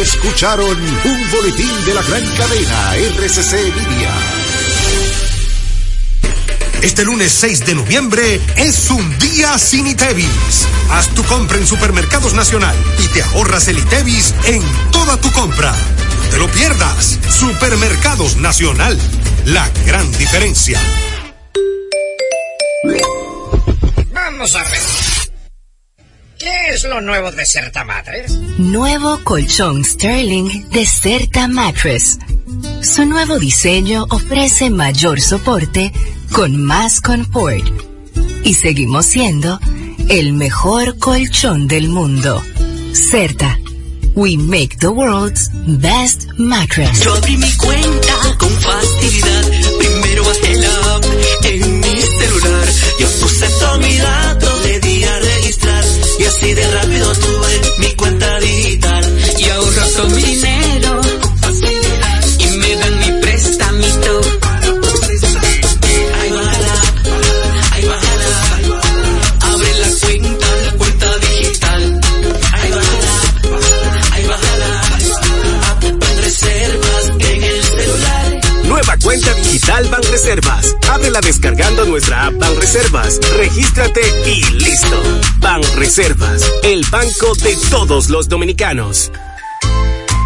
Escucharon un boletín de la gran cadena RCC Media. Este lunes 6 de noviembre es un día sin ITEVIS. Haz tu compra en Supermercados Nacional y te ahorras el ITEVIS en toda tu compra. No te lo pierdas. Supermercados Nacional. La gran diferencia. Vamos a ver. ¿Qué es lo nuevo de Certa Mattress? Nuevo colchón Sterling de Certa Mattress. Su nuevo diseño ofrece mayor soporte con más confort. Y seguimos siendo el mejor colchón del mundo. Certa. We make the world's best mattress. Yo abrí mi cuenta con facilidad. Primero bajé la app en mi celular. Yo puse todo mi dato, Y así de rápido tuve mi cuenta digital. Y ahorro todo mi dinero. Digital Banreservas. Ábrela descargando nuestra app Banreservas. Regístrate y listo. Banreservas, el banco de todos los dominicanos.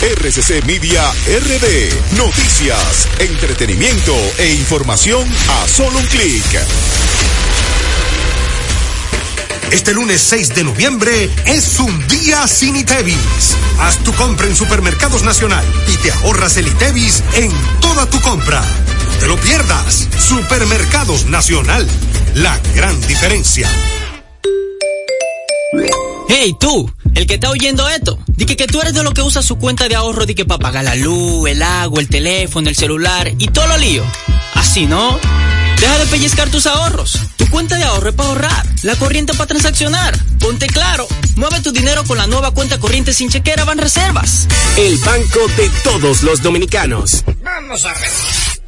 RCC Media RD. Noticias, entretenimiento e información a solo un clic. Este lunes 6 de noviembre es un día sin ITEVIS. Haz tu compra en Supermercados Nacional y te ahorras el ITEVIS en toda tu compra. No te lo pierdas. Supermercados Nacional. La gran diferencia. Hey, tú, el que está oyendo esto, di que, que tú eres de los que usa su cuenta de ahorro di que para pagar la luz, el agua, el teléfono, el celular y todo lo lío. Así, ¿no? Deja de pellizcar tus ahorros. Tu cuenta de ahorro es para ahorrar, la corriente para transaccionar. Ponte claro, mueve tu dinero con la nueva cuenta corriente sin chequera van reservas. El banco de todos los dominicanos. Vamos a ver.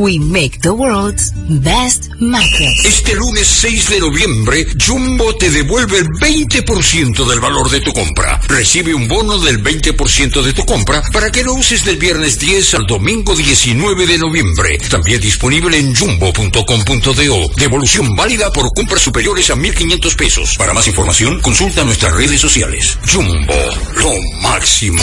We make the world's best mattress. Este lunes 6 de noviembre, Jumbo te devuelve el 20% del valor de tu compra. Recibe un bono del 20% de tu compra para que lo uses del viernes 10 al domingo 19 de noviembre. También disponible en jumbo.com.do. Devolución válida por compras superiores a 1.500 pesos. Para más información, consulta nuestras redes sociales. Jumbo, lo máximo.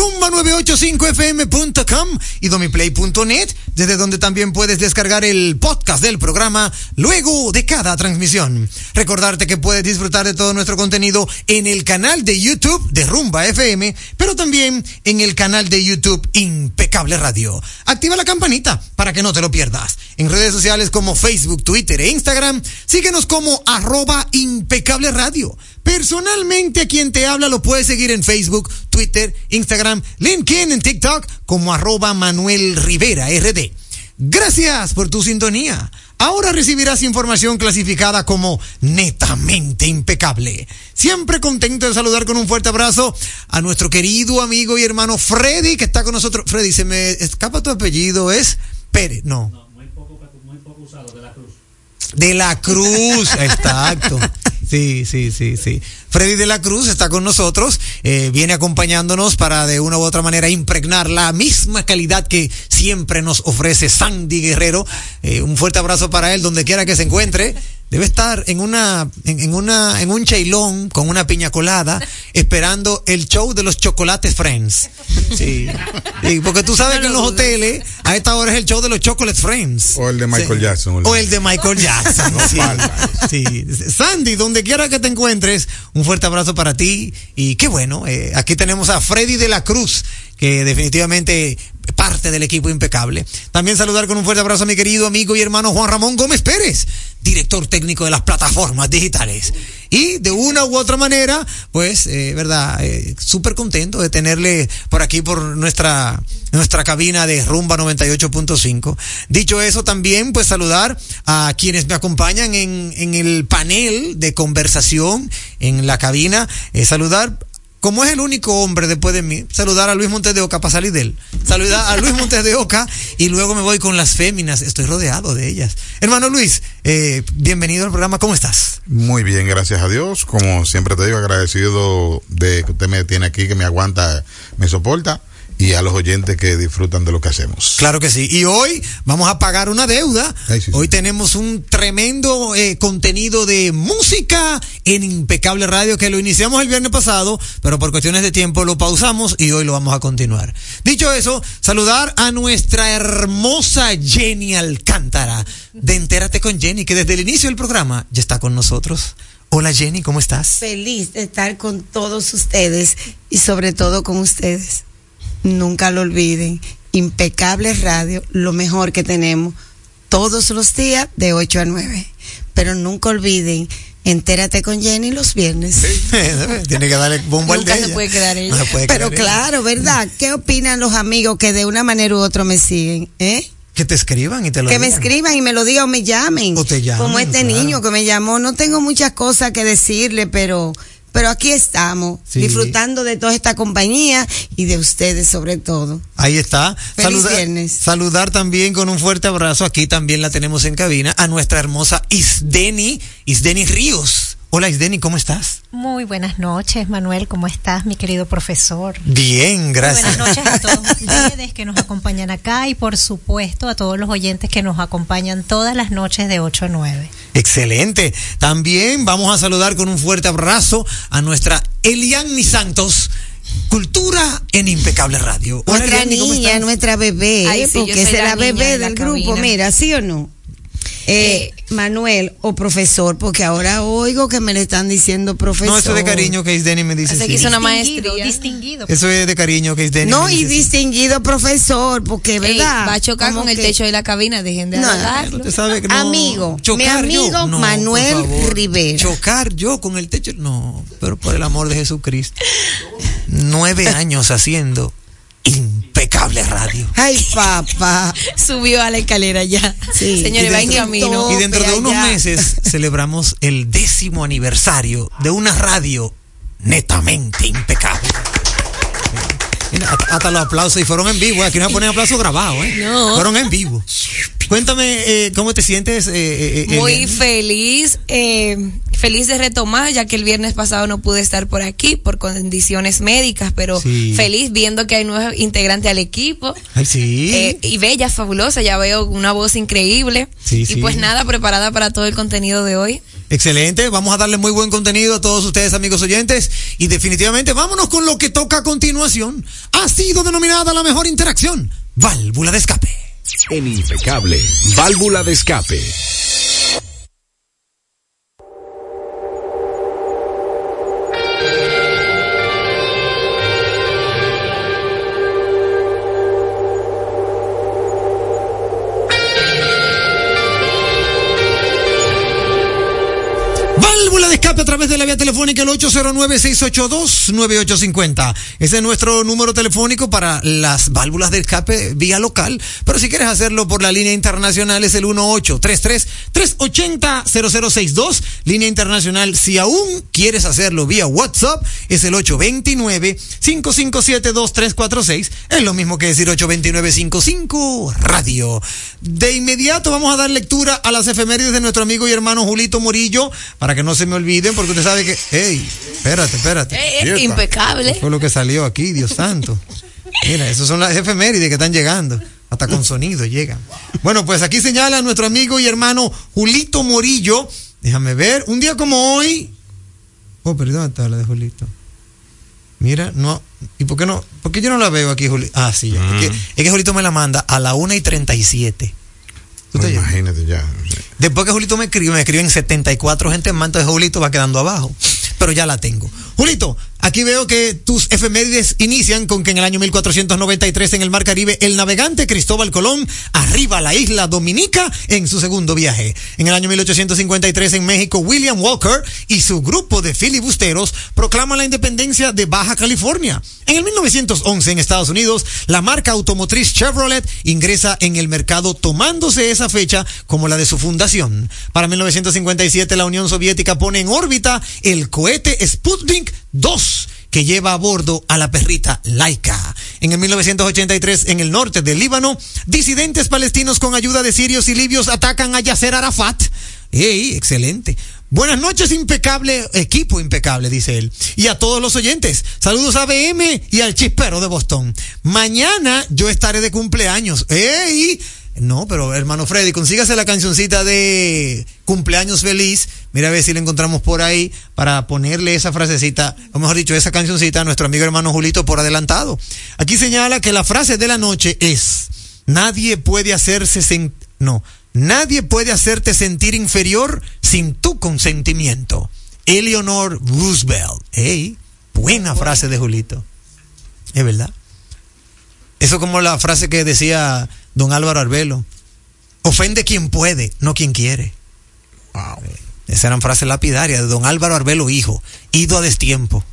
rumba985fm.com y domiplay.net, desde donde también puedes descargar el podcast del programa luego de cada transmisión. Recordarte que puedes disfrutar de todo nuestro contenido en el canal de YouTube de Rumba FM, pero también en el canal de YouTube Impecable Radio. Activa la campanita para que no te lo pierdas. En redes sociales como Facebook, Twitter e Instagram, síguenos como arroba impecable radio. Personalmente a quien te habla lo puedes seguir en Facebook, Twitter, Instagram, LinkedIn, en TikTok como arroba Manuel Rivera RD. Gracias por tu sintonía. Ahora recibirás información clasificada como netamente impecable. Siempre contento de saludar con un fuerte abrazo a nuestro querido amigo y hermano Freddy, que está con nosotros. Freddy, se me escapa tu apellido, es Pérez, no. De la Cruz, exacto. Sí, sí, sí, sí. Freddy de la Cruz está con nosotros, eh, viene acompañándonos para de una u otra manera impregnar la misma calidad que siempre nos ofrece Sandy Guerrero. Eh, un fuerte abrazo para él donde quiera que se encuentre. Debe estar en una, en, en una, en un chailón con una piña colada, esperando el show de los chocolates Friends. Sí. Sí, porque tú sabes que en los hoteles, a esta hora es el show de los Chocolate Friends. O el de Michael Sí. Jackson. O el de Michael Jackson. No sí. falta Sí. Sandy, donde quiera que te encuentres, un fuerte abrazo para ti. Y qué bueno, eh, aquí tenemos a Freddy de la Cruz, que definitivamente parte del equipo impecable. También saludar con un fuerte abrazo a mi querido amigo y hermano Juan Ramón Gómez Pérez, director técnico de las plataformas digitales. Y de una u otra manera, pues, eh, verdad, eh, súper contento de tenerle por aquí, por nuestra, nuestra cabina de Rumba 98.5. Dicho eso, también, pues, saludar a quienes me acompañan en, en el panel de conversación en la cabina. Eh, saludar como es el único hombre después de mí, saludar a Luis Montes de Oca para salir de él. Saludar a Luis Montes de Oca y luego me voy con las féminas. Estoy rodeado de ellas. Hermano Luis, eh, bienvenido al programa. ¿Cómo estás? Muy bien, gracias a Dios. Como siempre te digo, agradecido de que usted me tiene aquí, que me aguanta, me soporta. Y a los oyentes que disfrutan de lo que hacemos. Claro que sí. Y hoy vamos a pagar una deuda. Hoy tenemos un tremendo eh, contenido de música en Impecable Radio que lo iniciamos el viernes pasado, pero por cuestiones de tiempo lo pausamos y hoy lo vamos a continuar. Dicho eso, saludar a nuestra hermosa Jenny Alcántara de Entérate con Jenny, que desde el inicio del programa ya está con nosotros. Hola Jenny, ¿cómo estás? Feliz de estar con todos ustedes y sobre todo con ustedes. Nunca lo olviden. Impecable Radio, lo mejor que tenemos todos los días de 8 a 9. Pero nunca olviden Entérate con Jenny los viernes. Tiene que darle bomba al Nunca se puede quedar ella. No se puede Pero quedar ella. claro, ¿verdad? ¿Qué opinan los amigos que de una manera u otra me siguen? ¿Eh? Que te escriban y te lo que me escriban y me lo digan o me llamen. O te llamen, Como este claro. niño que me llamó. No tengo muchas cosas que decirle, pero, pero aquí estamos, Sí. disfrutando de toda esta compañía y de ustedes sobre todo. Ahí está. Feliz viernes. Saludar también con un fuerte abrazo. Aquí también la tenemos en cabina a nuestra hermosa Isdeni, Isdeni Ríos. Hola Isdeni, ¿cómo estás? Muy buenas noches, Manuel. ¿Cómo estás, mi querido profesor? Bien, gracias. Buenas noches a todos ustedes que nos acompañan acá y, por supuesto, a todos los oyentes que nos acompañan todas las noches de 8 a 9. Excelente. También vamos a saludar con un fuerte abrazo a nuestra Eliani Santos. Cultura en Impecable Radio. Hola, Nuestra Eliani, ¿cómo niña, estás? nuestra bebé, Ay, porque es la bebé de la del grupo, mira, ¿sí o no? Eh, Manuel o profesor, porque ahora oigo que me le están diciendo profesor. No, eso es de cariño que Isdeni me dice. Hace sí. que hizo una maestría. distinguido. Eso es de cariño que Isdeni No, me y dice, sí. distinguido profesor, porque, Ey, ¿verdad? va a chocar con el techo de la cabina, dejen de No, hablarlo. Usted sabe que no. Amigo, mi amigo no, Manuel. Rivera. Chocar yo con el techo, no, pero por el amor de Jesucristo. Nueve años haciendo impecable radio. Ay, papá. Subió a la escalera ya. Sí. Señores, Y va en dentro- camino. Y dentro de unos allá. meses celebramos el décimo aniversario de una radio netamente impecable. Hasta los aplausos y fueron en vivo. Aquí no ponen aplausos grabados, ¿eh? No. Fueron en vivo. Cuéntame, eh, ¿cómo te sientes? eh, eh, Muy feliz, eh, feliz de retomar, ya que el viernes pasado no pude estar por aquí por condiciones médicas, pero Sí. feliz viendo que hay nuevos integrantes al equipo. Ay, sí. Y bella, fabulosa, ya veo una voz increíble. Sí, y sí. pues nada, preparada para todo el contenido de hoy. Excelente, vamos a darle muy buen contenido a todos ustedes amigos oyentes y definitivamente vámonos con lo que toca a continuación. Ha sido denominada la mejor interacción, válvula de escape. En Impecable, válvula de escape. Válvula de escape a través de la vía telefónica el 809-682-9850. Ese es nuestro número telefónico para las válvulas de escape vía local. Pero si quieres hacerlo por la línea internacional es el 1833-380-0062. Línea internacional, si aún quieres hacerlo vía WhatsApp, es el 829-557-2346. Es lo mismo que decir 829-55 Radio. De inmediato vamos a dar lectura a las efemérides de nuestro amigo y hermano Julito Morillo para que no me olviden, porque usted sabe que. ¡Ey! Espérate, espérate. Eh, Quieta. impecable. ¿Qué Fue lo que salió aquí, Dios santo. Mira, esas son las efemérides que están llegando. Hasta con sonido llegan. Bueno, pues aquí señala nuestro amigo y hermano Julito Morillo. Déjame ver. Un día como hoy. Oh, perdón, ¿dónde está la de Julito? Mira, no. ¿Y por qué no? ¿Por qué yo no la veo aquí, Julito? Ah, sí, ya. Es, que, es que Julito me la manda a la 1 y 37. ¿Tú te oyes? Imagínate ya. Después que Julito me escribe, me escriben 74 gente más, entonces Julito va quedando abajo. Pero ya la tengo. Julito, aquí veo que tus efemérides inician con que en el año 1493 en el Mar Caribe el navegante Cristóbal Colón arriba a la isla Dominica en su segundo viaje. En el año 1853 en México William Walker y su grupo de filibusteros proclaman la independencia de Baja California. En el 1911 en Estados Unidos la marca automotriz Chevrolet ingresa en el mercado tomándose esa fecha como la de su fundación. Para 1957 la Unión Soviética pone en órbita el cohete Sputnik 2 que lleva a bordo a la perrita Laika. En el 1983, en el norte del Líbano, disidentes palestinos con ayuda de sirios y libios atacan a Yasser Arafat. ¡Ey! Excelente. Buenas noches, impecable, equipo impecable, dice él. Y a todos los oyentes. Saludos a BM y al chispero de Boston. Mañana yo estaré de cumpleaños. ¡Ey! No, pero hermano Freddy, consígase la cancioncita de cumpleaños feliz. Mira a ver si la encontramos por ahí para ponerle esa frasecita, o mejor dicho, esa cancioncita a nuestro amigo hermano Julito por adelantado. Aquí señala que la frase de la noche es, nadie puede hacerse, sen- no, nadie puede hacerte sentir inferior sin tu consentimiento. Eleanor Roosevelt. Ey, buena frase de Julito. Es verdad. Eso como la frase que decía don Álvaro Arbelo. Ofende quien puede, no quien quiere. Esas eran frases lapidarias de don Álvaro Arbelo Hijo, ido a destiempo.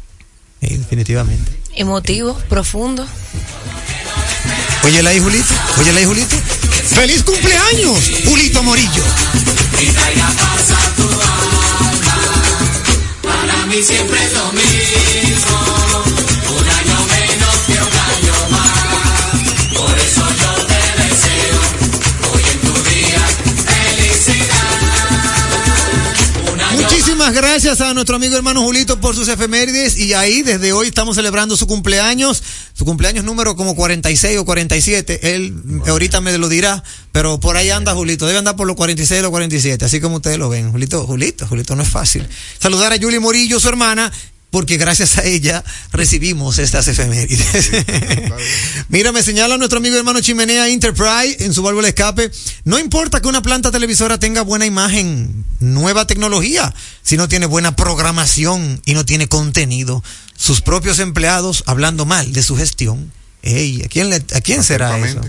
Eh, definitivamente. Emotivo, profundo. Óyela ahí, Julito. Óyela ahí, Julito. ¡Feliz cumpleaños, Julito Morillo! Para mí siempre es lo mismo. Muchísimas gracias a nuestro amigo hermano Julito por sus efemérides. Y ahí desde hoy estamos celebrando su cumpleaños, su cumpleaños número como 46 o 47, él ahorita me lo dirá, pero por ahí anda Julito, debe andar por los 46 o los 47, así como ustedes lo ven. Julito, Julito, Julito no es fácil. Saludar a Julie Morillo, su hermana, porque gracias a ella recibimos estas efemérides. Mira, me señala nuestro amigo hermano Chimenea Enterprise en su válvula de escape. No importa que una planta televisora tenga buena imagen, nueva tecnología, si no tiene buena programación y no tiene contenido. Sus propios empleados hablando mal de su gestión. Ey, ¿a quién, le- a quién será eso?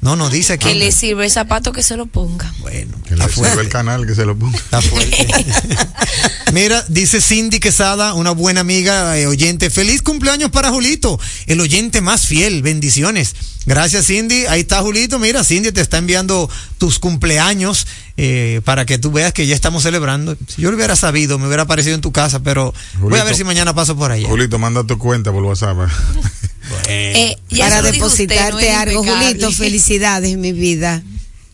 No, no dice Que quién. le sirve el zapato que se lo ponga. Bueno, Que le sirva el canal que se lo ponga. Está fuerte. Mira, dice Cindy Quesada, una buena amiga, eh, oyente. Feliz cumpleaños para Julito, el oyente más fiel. Bendiciones. Gracias, Cindy. Ahí está Julito. Mira, Cindy te está enviando tus cumpleaños eh, para que tú veas que ya estamos celebrando. Si yo lo hubiera sabido, me hubiera aparecido en tu casa, pero voy a ver si mañana paso por allá. Julito, manda tu cuenta por WhatsApp. Eh, ya Para usted, depositarte no algo, impecable. Julito, felicidades, mi vida.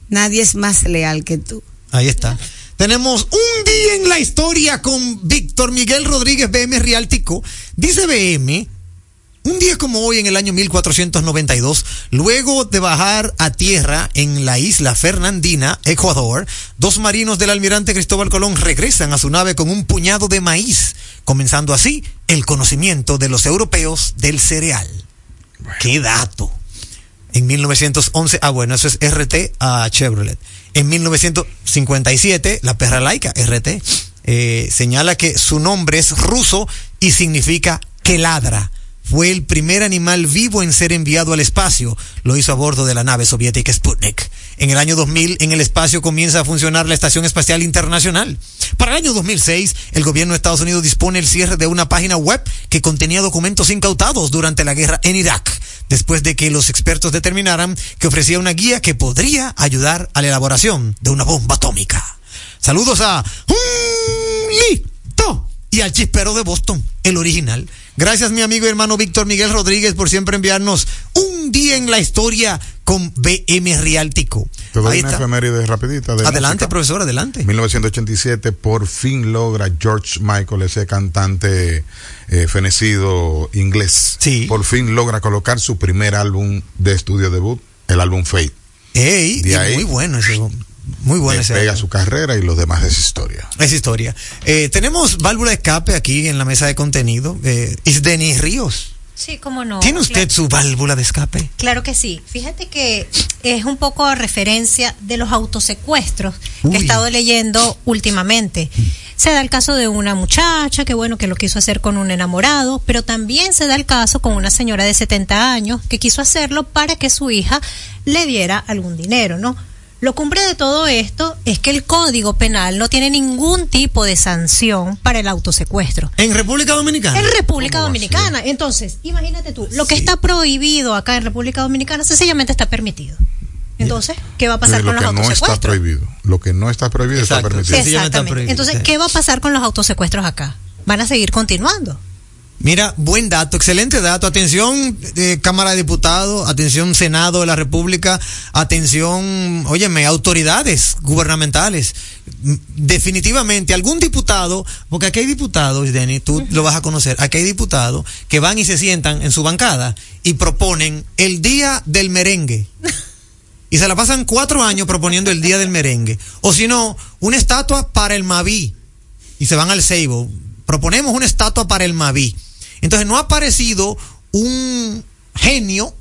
Nadie es más leal que tú. Ahí está. Tenemos un día en la historia con Víctor Miguel Rodríguez BM Rialtico. Dice BM, un día como hoy en el año 1492, luego de bajar a tierra en la isla Fernandina, Ecuador, dos marinos del almirante Cristóbal Colón regresan a su nave con un puñado de maíz, comenzando así el conocimiento de los europeos del cereal. ¡Qué dato! En 1911, ah bueno, eso es RT a Chevrolet. En 1957, la perra laica, RT, eh, señala que su nombre es ruso y significa que ladra. Fue el primer animal vivo en ser enviado al espacio. Lo hizo a bordo de la nave soviética Sputnik. En el año 2000, en el espacio comienza a funcionar la Estación Espacial Internacional. Para el año 2006, el gobierno de Estados Unidos dispone el cierre de una página web que contenía documentos incautados durante la guerra en Irak, después de que los expertos determinaran que ofrecía una guía que podría ayudar a la elaboración de una bomba atómica. Saludos a Lito y al chispero de Boston, el original. Gracias mi amigo y hermano Víctor Miguel Rodríguez por siempre enviarnos un día en la historia con BM Rialtico. Te doy Ahí una está. efeméride rapidita. De Adelante, música. profesor, adelante. 1987 por fin logra George Michael, ese cantante eh, fenecido inglés. Por fin logra colocar su primer álbum de estudio debut, el álbum Fate. Ey, De y ahí- muy bueno ese, muy bueno ese. Pega su carrera y los demás es historia. Es historia. Eh, tenemos válvula de escape aquí en la mesa de contenido. Eh, Isdeni Ríos. Sí, cómo no. ¿Tiene usted Claro. su válvula de escape? Claro que sí. Fíjate que es un poco a referencia de los autosecuestros Uy. que he estado leyendo últimamente. Se da el caso de una muchacha que bueno que lo quiso hacer con un enamorado, pero también se da el caso con una señora de 70 años que quiso hacerlo para que su hija le diera algún dinero, ¿no? Lo cumbre de todo esto es que el Código Penal no tiene ningún tipo de sanción para el autosecuestro. ¿En República Dominicana? En República Dominicana. Entonces, imagínate tú, lo que está prohibido acá en República Dominicana sencillamente está permitido. Entonces, ¿qué va a pasar Eh, con lo los que no está prohibido. Lo que no está prohibido está permitido. Exactamente. Entonces, ¿qué va a pasar con los autosecuestros acá? ¿Van a seguir continuando? Mira, buen dato, excelente dato. Atención, eh, Cámara de Diputados, atención, Senado de la República, atención, óyeme, autoridades gubernamentales. Mm, Definitivamente, algún diputado, porque aquí hay diputados, Denny, tú lo vas a conocer, aquí hay diputados que van y se sientan en su bancada y proponen el día del merengue. Y se la pasan cuatro años proponiendo el día del merengue. O si no, una estatua para el Maví. Y se van al Seibo. Proponemos una estatua para el Maví. Entonces no ha aparecido un genio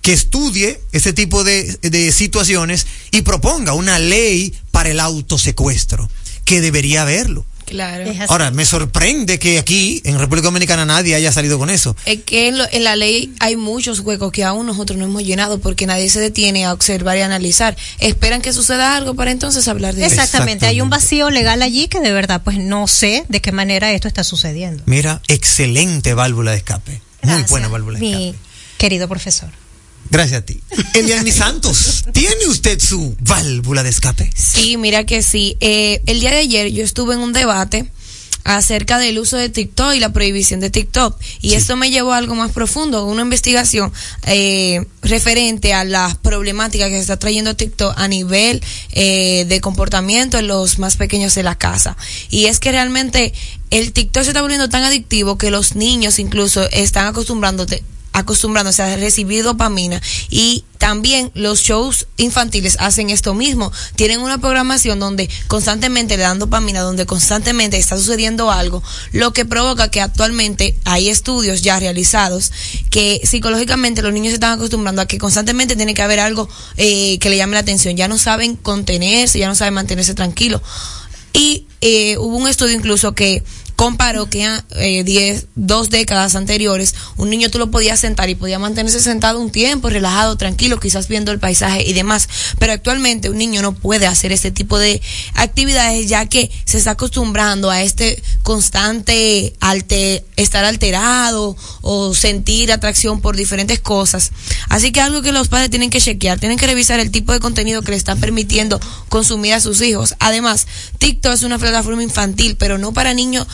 que estudie ese tipo de, de situaciones y proponga una ley para el autosecuestro, que debería haberlo. Claro. Ahora, me sorprende que aquí, en República Dominicana, nadie haya salido con eso. Es que en, lo- en la ley hay muchos huecos que aún nosotros no hemos llenado porque nadie se detiene a observar y analizar. Esperan que suceda algo para entonces hablar de eso. Exactamente, hay un vacío legal allí que de verdad pues no sé de qué manera esto está sucediendo. Mira, excelente válvula de escape. Muy buena válvula de escape. Mi querido profesor. Gracias a ti. Eliani Santos, ¿tiene usted su válvula de escape? Sí, mira que sí. Eh, el día de ayer yo estuve en un debate acerca del uso de TikTok y la prohibición de TikTok. Y esto me llevó a algo más profundo, una investigación eh, referente a las problemáticas que se está trayendo TikTok a nivel eh, de comportamiento en los más pequeños de la casa. Y es que realmente el TikTok se está volviendo tan adictivo que los niños incluso están acostumbrándote acostumbrándose a recibir dopamina y también los shows infantiles hacen esto mismo. Tienen una programación donde constantemente le dan dopamina, donde constantemente está sucediendo algo, lo que provoca que actualmente hay estudios ya realizados que psicológicamente los niños se están acostumbrando a que constantemente tiene que haber algo eh, que le llame la atención. Ya no saben contenerse, ya no saben mantenerse tranquilos. Y eh, hubo un estudio incluso que comparó que eh, diez, dos décadas anteriores, un niño tú lo podías sentar y podía mantenerse sentado un tiempo, relajado, tranquilo, quizás viendo el paisaje y demás. Pero actualmente un niño no puede hacer este tipo de actividades ya que se está acostumbrando a este constante alte- estar alterado o sentir atracción por diferentes cosas. Así que algo que los padres tienen que chequear, tienen que revisar el tipo de contenido que le están permitiendo consumir a sus hijos. Además, TikTok es una plataforma infantil, pero no para niños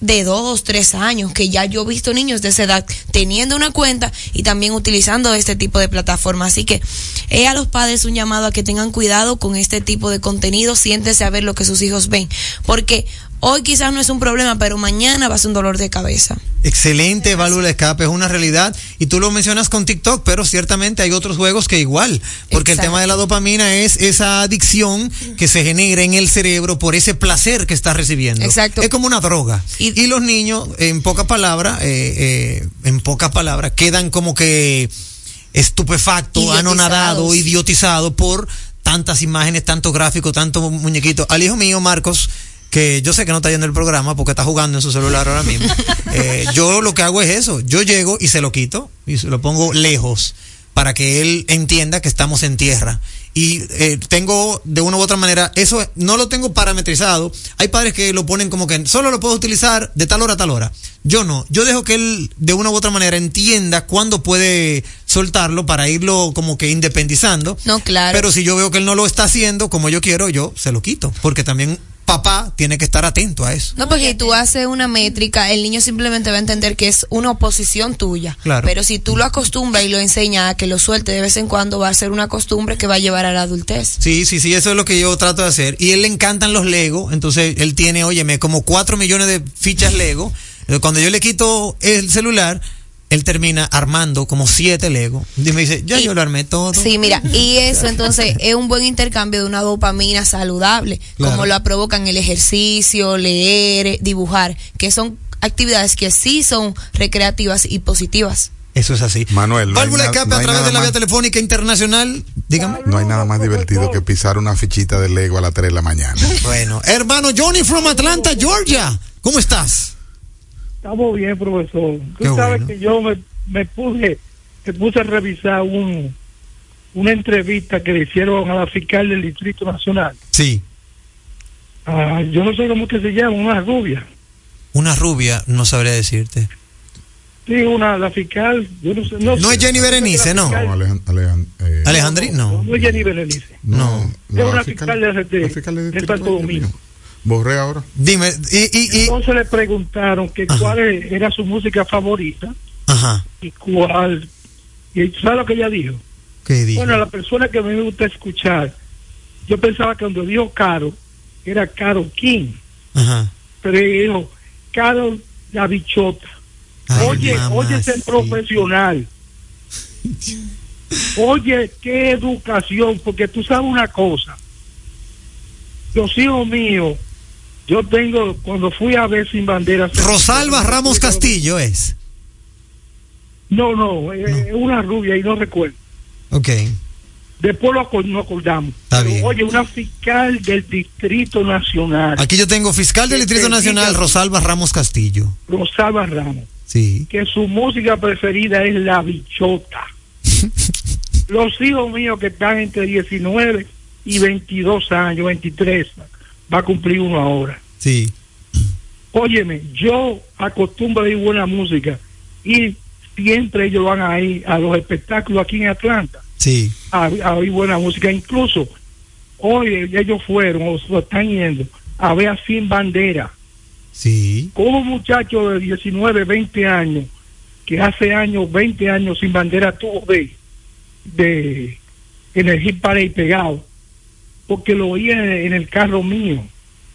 de dos, tres años, que ya yo he visto niños de esa edad teniendo una cuenta y también utilizando este tipo de plataforma. Así que es a los padres un llamado a que tengan cuidado con este tipo de contenido, siéntese a ver lo que sus hijos ven, porque hoy quizás no es un problema, pero mañana va a ser un dolor de cabeza. Excelente válvula de escape, es una realidad. Y tú lo mencionas con TikTok, pero ciertamente hay otros juegos que igual, porque el tema de la dopamina es esa adicción que se genera en el cerebro por ese placer que estás recibiendo. Exacto. Es como una droga. Y, los niños, en pocas palabras, eh, eh, en pocas palabras, quedan como que estupefactos, Idiotizados. anonadados, idiotizados por tantas imágenes, tantos gráficos, tantos muñequitos. Al hijo mío, Marcos, que yo sé que no está yendo el programa porque está jugando en su celular ahora mismo. eh, yo lo que hago es eso. Yo llego y se lo quito y se lo pongo lejos para que él entienda que estamos en tierra. Y eh, tengo de una u otra manera, eso no lo tengo parametrizado. Hay padres que lo ponen como que solo lo puedo utilizar de tal hora a tal hora. Yo no. Yo dejo que él de una u otra manera entienda cuándo puede soltarlo para irlo como que independizando. No, claro. Pero si yo veo que él no lo está haciendo como yo quiero, yo se lo quito. Porque también papá tiene que estar atento a eso. No, porque si tú haces una métrica, el niño simplemente va a entender que es una oposición tuya. Claro. Pero si tú lo acostumbras y lo enseñas a que lo suelte de vez en cuando, va a ser una costumbre que va a llevar a la adultez. Sí, sí, sí, eso es lo que yo trato de hacer. Y a él le encantan los Lego, entonces él tiene, óyeme, como cuatro millones de fichas Lego. Cuando yo le quito el celular, él termina armando como siete Lego. Y me dice, ya yo lo armé todo. Sí, mira, y eso entonces es un buen intercambio de una dopamina saludable, Claro. como lo provocan el ejercicio, leer, dibujar, que son actividades que sí son recreativas y positivas. Eso es así. Manuel, no hay, Válvula de na- escape no a través nada de la vía más- telefónica internacional. Dígame. no hay nada más divertido que pisar una fichita de Lego a las 3 de la mañana. Bueno, hermano Johnny from Atlanta, Georgia. ¿Cómo estás? Estamos bien, profesor. Tú Qué sabes bueno. que yo me, me puse me puse a revisar un, una entrevista que le hicieron a la fiscal del Distrito Nacional. Sí. Ah, yo no sé cómo que se llama, una rubia. Una rubia, no sabría decirte. Sí, una, la fiscal, yo no sé. No, No sé. es Jenny Berenice, ¿no? No, eh, Alejandri, no. No es Jenny Berenice. No. es una fiscal, de, de, de Santo Domingo. Borré ahora. Dime, y, y, y- Entonces le preguntaron que cuál era su música favorita Ajá. y cuál. ¿Y sabes lo que ella dijo? ¿Qué dijo? Bueno, la persona que a mí me gusta escuchar, yo pensaba que cuando dijo Caro, era Caro King, Ajá. pero ella dijo Caro la bichota. Ay, oye, mamá, oye ese profesional. Oye, qué educación, porque tú sabes una cosa. Los hijos míos, yo tengo, cuando fui a ver Sin Bandera... Rosalba Ramos Castillo es. No, no, es una rubia y no recuerdo. Ok. Después lo acor- nos acordamos. Está bien. Oye, una fiscal del Distrito Nacional, Aquí yo tengo fiscal del Distrito Nacional, Rosalba Ramos Castillo. Rosalba Ramos, Sí. que su música preferida es La Bichota. Los hijos míos que están entre 19 y 22 años, 23, va a cumplir uno ahora. Sí. Óyeme, yo acostumbro a oír buena música y siempre ellos van a ir a los espectáculos aquí en Atlanta Sí. a, a oír buena música. Incluso hoy ellos fueron o se están yendo a ver a Sin Bandera. Sí. Como un muchacho de 19, 20 años, que hace años, 20 años Sin Bandera tuvo de, de en el hit pegado, porque lo oía en, en el carro mío.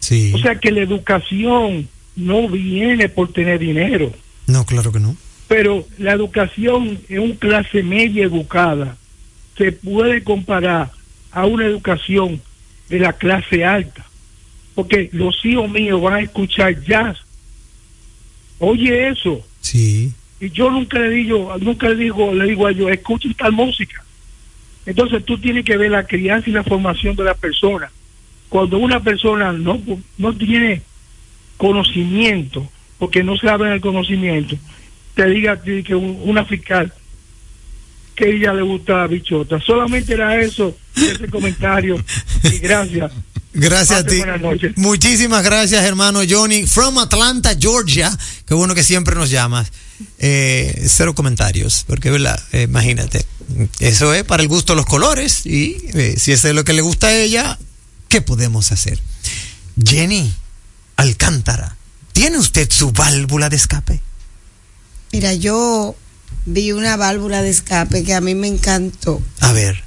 Sí. O sea que la educación no viene por tener dinero, No, claro que no. pero la educación en una clase media educada se puede comparar a una educación de la clase alta, porque los hijos míos van a escuchar jazz. Oye eso, Sí. y yo nunca le digo, nunca le digo, le digo a ellos, escuchen tal música. Entonces tú tienes que ver la crianza y la formación de la persona. Cuando una persona no, no tiene conocimiento, porque no se abre el conocimiento, te diga a ti que un- una fiscal que ella le gusta la bichota. Solamente era eso, ese comentario. Y gracias. Gracias a ti. buenas noches. Muchísimas gracias, hermano Johnny. From Atlanta, Georgia. Qué bueno que siempre nos llamas. Eh, cero comentarios, porque, ¿verdad? Eh, imagínate. Eso es para el gusto de los colores. Y eh, si eso es lo que le gusta a ella, ¿qué podemos hacer? Jenny Alcántara, ¿tiene usted su válvula de escape? Mira, yo vi una válvula de escape que a mí me encantó. A ver.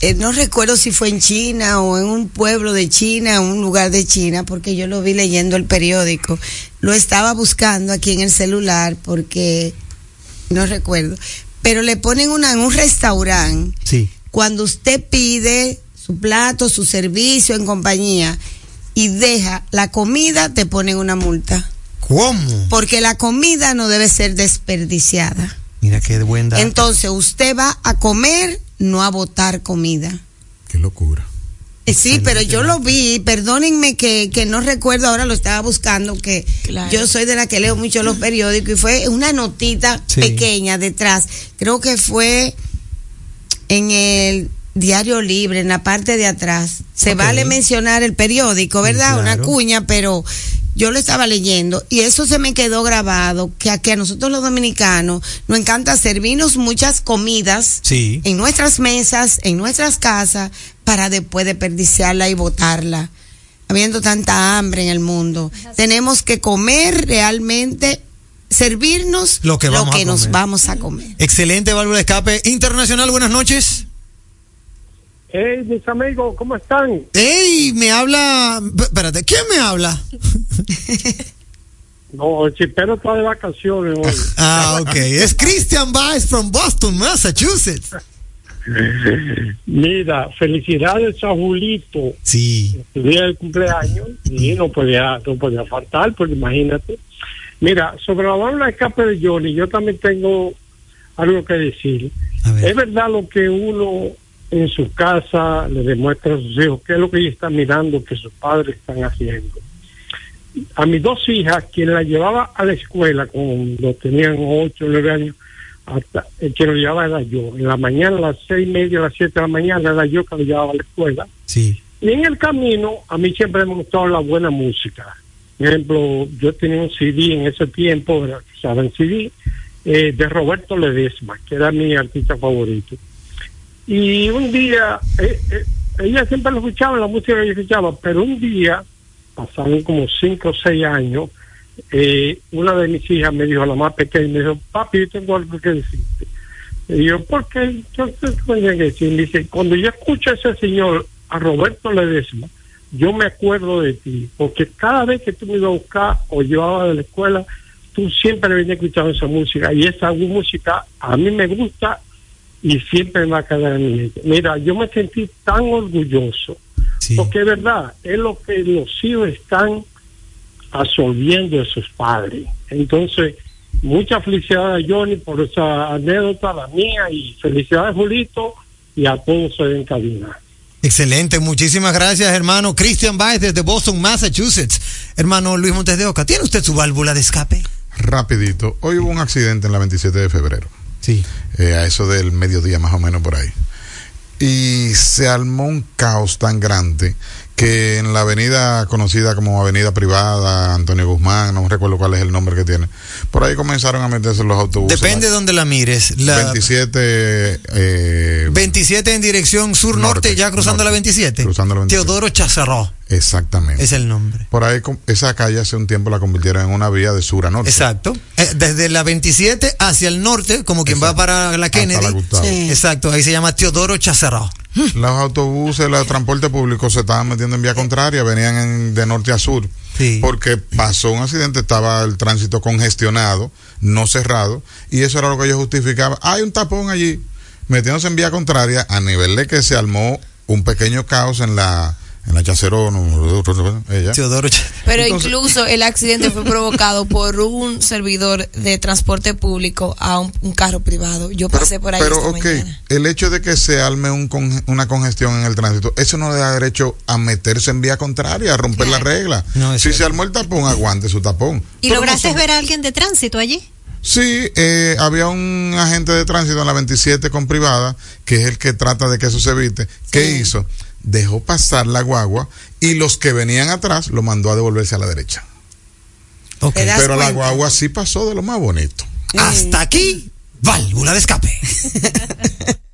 Eh, no recuerdo si fue en China o en un pueblo de China, un lugar de China, porque yo lo vi leyendo el periódico. Lo estaba buscando aquí en el celular porque no recuerdo. Pero le ponen una en un restaurante. Sí. Cuando usted pide su plato, su servicio en compañía y deja la comida, te ponen una multa. ¿Cómo? Porque la comida no debe ser desperdiciada. Mira qué buen dato. Entonces usted va a comer, no a botar comida. Qué locura. Eh, Sí, pero yo lo vi, perdónenme que, que no recuerdo, ahora lo estaba buscando, que yo soy de la que leo mucho los periódicos y fue una notita Sí. pequeña detrás, creo que fue en el Diario Libre, en la parte de atrás. Se vale mencionar el periódico, ¿verdad? Una cuña, pero yo lo estaba leyendo y eso se me quedó grabado, que a, que a nosotros los dominicanos nos encanta servirnos muchas comidas Sí. en nuestras mesas, en nuestras casas, para después desperdiciarla y botarla. Habiendo tanta hambre en el mundo, tenemos que comer realmente, servirnos Lo que vamos a nos comer. vamos a comer. Excelente válvula de escape internacional. Buenas noches. Hey, mis amigos, ¿cómo están? Ey, me habla. Espérate, ¿quién me habla? No, el chipero está de vacaciones hoy. Ah, ok. Es Christian Baez from Boston, Massachusetts. Mira, felicidades a Julito. Sí. El día del cumpleaños. Y no podía, no podía faltar, porque imagínate. Mira, sobre la válvula de escape de Johnny, yo también tengo algo que decir. Es verdad lo que uno en su casa le demuestra a sus hijos, qué es lo que ellos están mirando que sus padres están haciendo. A mis dos hijas, quien la llevaba a la escuela cuando tenían ocho o nueve años, hasta el que lo llevaba era yo. En la mañana, a las seis y media, a las siete de la mañana, era yo que lo llevaba a la escuela. Sí. Y en el camino, a mí siempre me gustado la buena música. Por ejemplo, yo tenía un CD en ese tiempo, era- ¿saben? CD, eh, de Roberto Ledesma, que era mi artista favorito. Y un día, eh, eh, ella siempre lo escuchaba, la música que ella escuchaba, pero un día, pasaron como cinco o seis años, eh, una de mis hijas me dijo, la más pequeña, me dijo, papi, yo tengo algo que decirte. Y yo, ¿por qué? Yo ¿qué tenía que decir? Me dice, cuando yo escucho a ese señor, a Roberto Ledesma, yo me acuerdo de ti, porque cada vez que tú me ibas a buscar o llevaba de la escuela, tú siempre venías escuchando esa música, y esa música a mí me gusta y siempre va a quedar en mi mente. Mira, yo me sentí tan orgulloso, porque es verdad, es lo que los hijos están absorbiendo de sus padres. Entonces, mucha felicidad a Johnny por esa anécdota, la mía, y felicidades Julito, y a todos en cabina. Excelente, muchísimas gracias, hermano. Christian Baez desde Boston, Massachusetts. Hermano Luis Montes de Oca, ¿tiene usted su válvula de escape? Rapidito. Hoy hubo un accidente en la 27 de febrero. Sí. Eh, a eso del mediodía más o menos por ahí. Y se armó un caos tan grande que en la avenida conocida como Avenida Privada, Antonio Guzmán, no recuerdo cuál es el nombre que tiene, por ahí comenzaron a meterse los autobuses. Depende de donde la mires. La 27, eh, 27 en dirección sur-norte, ya cruzando la 27. Cruzando la 27. Teodoro Chazarró Exactamente. es el nombre. Por ahí esa calle hace un tiempo la convirtieron en una vía de sur a norte. Exacto. Eh, desde la 27 hacia el norte, como quien va para la Kennedy. la Gustavo. Sí. Exacto, ahí se llama Teodoro Chazaró. Los autobuses, los transporte público se estaban metiendo en vía contraria, venían en- de norte a sur. Porque pasó un accidente, estaba el tránsito congestionado, no cerrado, y eso era lo que ellos justificaban. Hay un tapón allí, metiéndose en vía contraria, a nivel de que se armó un pequeño caos en la, en la Chacero, no, ella. Teodoro Pero Entonces- incluso el accidente fue provocado por un servidor de transporte público a un, un carro privado. Yo pasé por ahí Pero, esta ok, mañana. el hecho de que se arme un una congestión en el tránsito, eso no le da derecho a meterse en vía contraria, a romper la regla. si se armó el tapón, aguante su tapón. ¿Y Pero no lograste ver a alguien de tránsito allí? Sí, eh, había un agente de tránsito en la 27 con privada, que es el que trata de que eso se evite. ¿Qué hizo? Dejó pasar la guagua y los que venían atrás lo mandó a devolverse a la derecha. ¿Te das Pero la guagua sí pasó de lo más bonito. Hasta aquí, válvula de escape.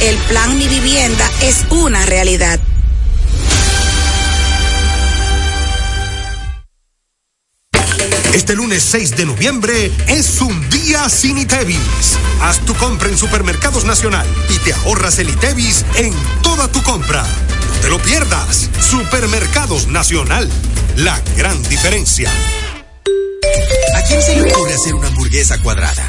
El plan Mi Vivienda es una realidad. Este lunes 6 de noviembre es un día sin ITEVIS. Haz tu compra en Supermercados Nacional y te ahorras el ITEVIS en toda tu compra. No te lo pierdas. Supermercados Nacional. La gran diferencia. ¿A quién se le ocurre hacer una hamburguesa cuadrada?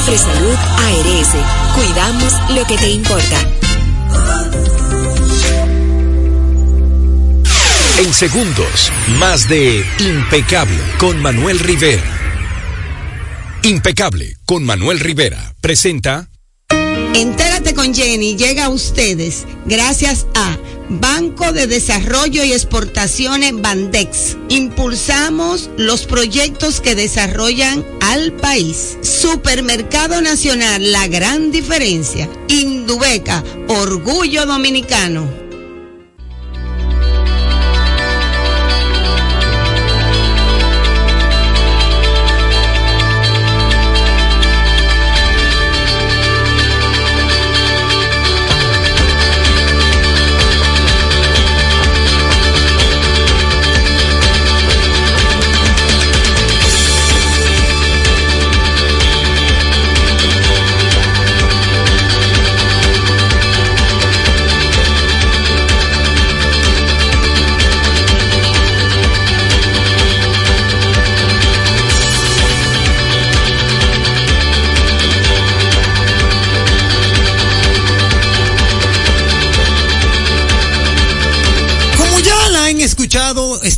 confiar. Mafre Salud ARS. Cuidamos lo que te importa. En segundos, más de Impecable con Manuel Rivera. Impecable con Manuel Rivera presenta Entérate con Jenny llega a ustedes gracias a Banco de Desarrollo y Exportaciones Bandex. Impulsamos los proyectos que desarrollan al país. Supermercado Nacional, la gran diferencia. Indubeca, orgullo dominicano.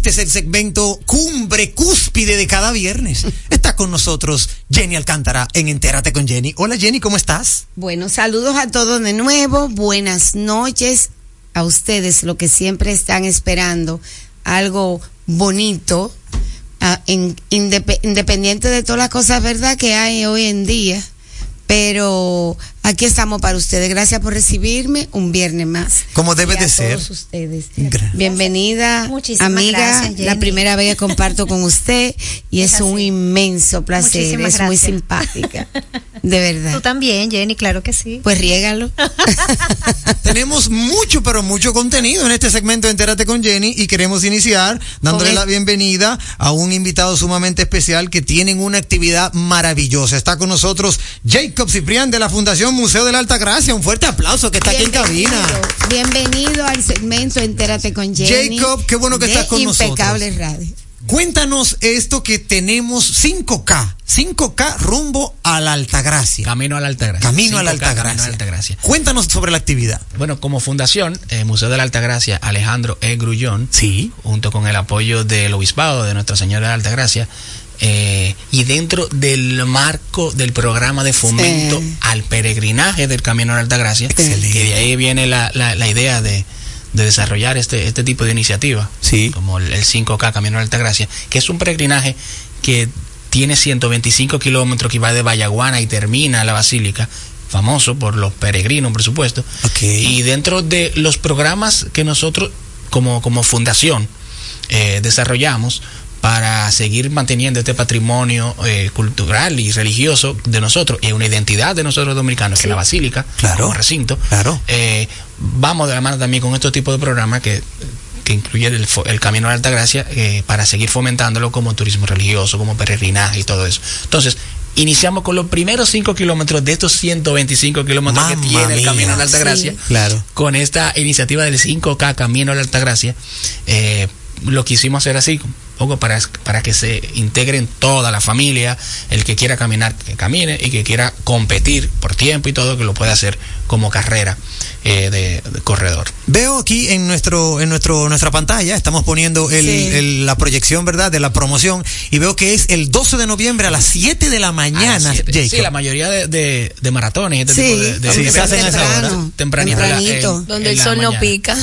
Este es el segmento cumbre cúspide de cada viernes. Está con nosotros Jenny Alcántara en Entérate con Jenny. Hola Jenny, ¿cómo estás? Bueno, saludos a todos de nuevo, buenas noches a ustedes, lo que siempre están esperando, algo bonito, ah, en- indep- independiente de todas las cosas, ¿verdad?, que hay hoy en día. Pero aquí estamos para ustedes. Gracias por recibirme un viernes más. Como debe Y a de ser. todos ustedes. Bienvenida, Muchísimas amiga. gracias, la primera vez que comparto con usted y es, Es un inmenso placer. Muchísimas es muy gracias. simpática. De verdad. Tú también, Jenny, claro que sí. Pues riégalo. Tenemos mucho, pero mucho contenido en este segmento de Entérate con Jenny y queremos iniciar dándole la bienvenida a un invitado sumamente especial que tienen una actividad maravillosa. Está con nosotros Jacob Ciprián de la Fundación Museo de la Alta Gracia. Un fuerte aplauso que está aquí en cabina. Bienvenido al segmento Entérate con Jenny. Jacob, qué bueno que de estás con Impecable nosotros. Radio. Cuéntanos esto que tenemos 5K, 5K rumbo a la Altagracia. Camino a la Altagracia. Camino a la 5K, Camino a Altagracia. la Altagracia. Cuéntanos sobre la actividad. Bueno, como fundación, eh, Museo de la Altagracia, Alejandro E. Grullón, sí. junto con el apoyo del Obispado de Nuestra Señora de la Altagracia, eh, y dentro del marco del programa de fomento Sí. al peregrinaje del Camino a la Altagracia, que de ahí viene la, la- la idea de, de desarrollar este, este tipo de iniciativa, como el, el 5K Camino a la Altagracia, que es un peregrinaje que tiene 125 kilómetros que va de Vallaguana y termina la Basílica, famoso por los peregrinos, por supuesto. Y dentro de los programas que nosotros, como, como fundación, eh, desarrollamos para seguir manteniendo este patrimonio eh, cultural y religioso de nosotros y una identidad de nosotros dominicanos, que es la basílica, como recinto. Eh, vamos de la mano también con estos tipos de programas que, que incluye el, Camino a la Altagracia eh, para seguir fomentándolo como turismo religioso, como peregrinaje y todo eso. Entonces, iniciamos con los primeros 5 kilómetros de estos 125 kilómetros que tiene el. Camino a la Altagracia Sí. Claro. con esta iniciativa del 5K Camino a la Altagracia, eh, lo quisimos hacer así, poco para, para que se integren toda la familia, el que quiera caminar, que camine, y que quiera competir por tiempo y todo, que lo pueda hacer como carrera eh, de, de corredor. Veo aquí en nuestro en nuestro nuestra pantalla estamos poniendo el- Sí. el- la proyección, ¿verdad? De la promoción y veo que es el 12 de noviembre a las 7 de la mañana. Sí, la mayoría de, de, de maratones, este Sí, tipo de, de- sí, de se hacen a esa hora. tempranito, la- Tempranito. en- Donde en el sol no mañana. pica.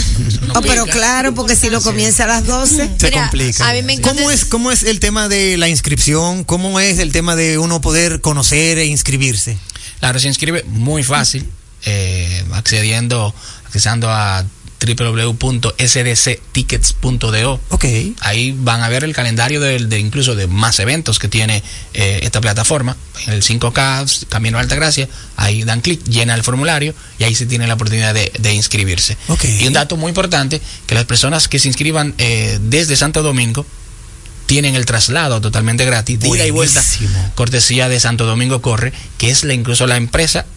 Oh, pero claro, porque si lo comienza a las 12. se complica. ¿Cómo es cómo es el tema de la inscripción? ¿Cómo es el tema de uno poder conocer e inscribirse? Claro, se inscribe muy fácil, eh, accediendo, accesando a www.sdctickets.do. Ok. Ahí van a ver el calendario de, de incluso de más eventos que tiene eh, esta plataforma. En el 5K, Camino a Altagracia, ahí dan clic, llena el formulario y ahí se tiene la oportunidad de, de inscribirse. Y un dato muy importante, que las personas que se inscriban eh, desde Santo Domingo, tienen el traslado totalmente gratis, ida y vuelta, cortesía de Santo Domingo Corre, que es la, incluso la empresa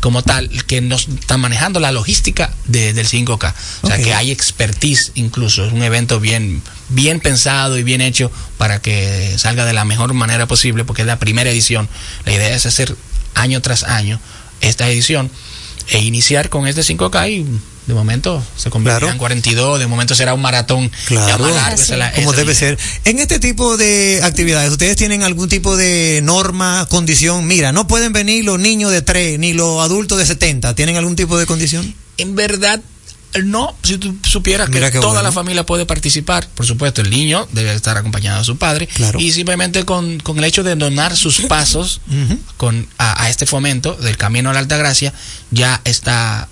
como tal que nos están manejando la logística de- del 5K. O sea que hay expertise incluso. Es un evento bien, bien pensado y bien hecho para que salga de la mejor manera posible porque es la primera edición. La idea es hacer año tras año esta edición e iniciar con este 5K y de momento se convertirá en 42, de momento será un maratón Claro, largo, la- como debe ser. En este tipo de actividades, ¿ustedes tienen algún tipo de norma, condición? Mira, no pueden venir los niños de 3 ni los adultos de 70. ¿Tienen algún tipo de condición? En verdad, no, si tú supieras que toda bueno. la familia puede participar, por supuesto, el niño debe estar acompañado de su padre y simplemente con, con el hecho de donar sus pasos con, a, a este fomento del Camino a la Alta Gracia, ya está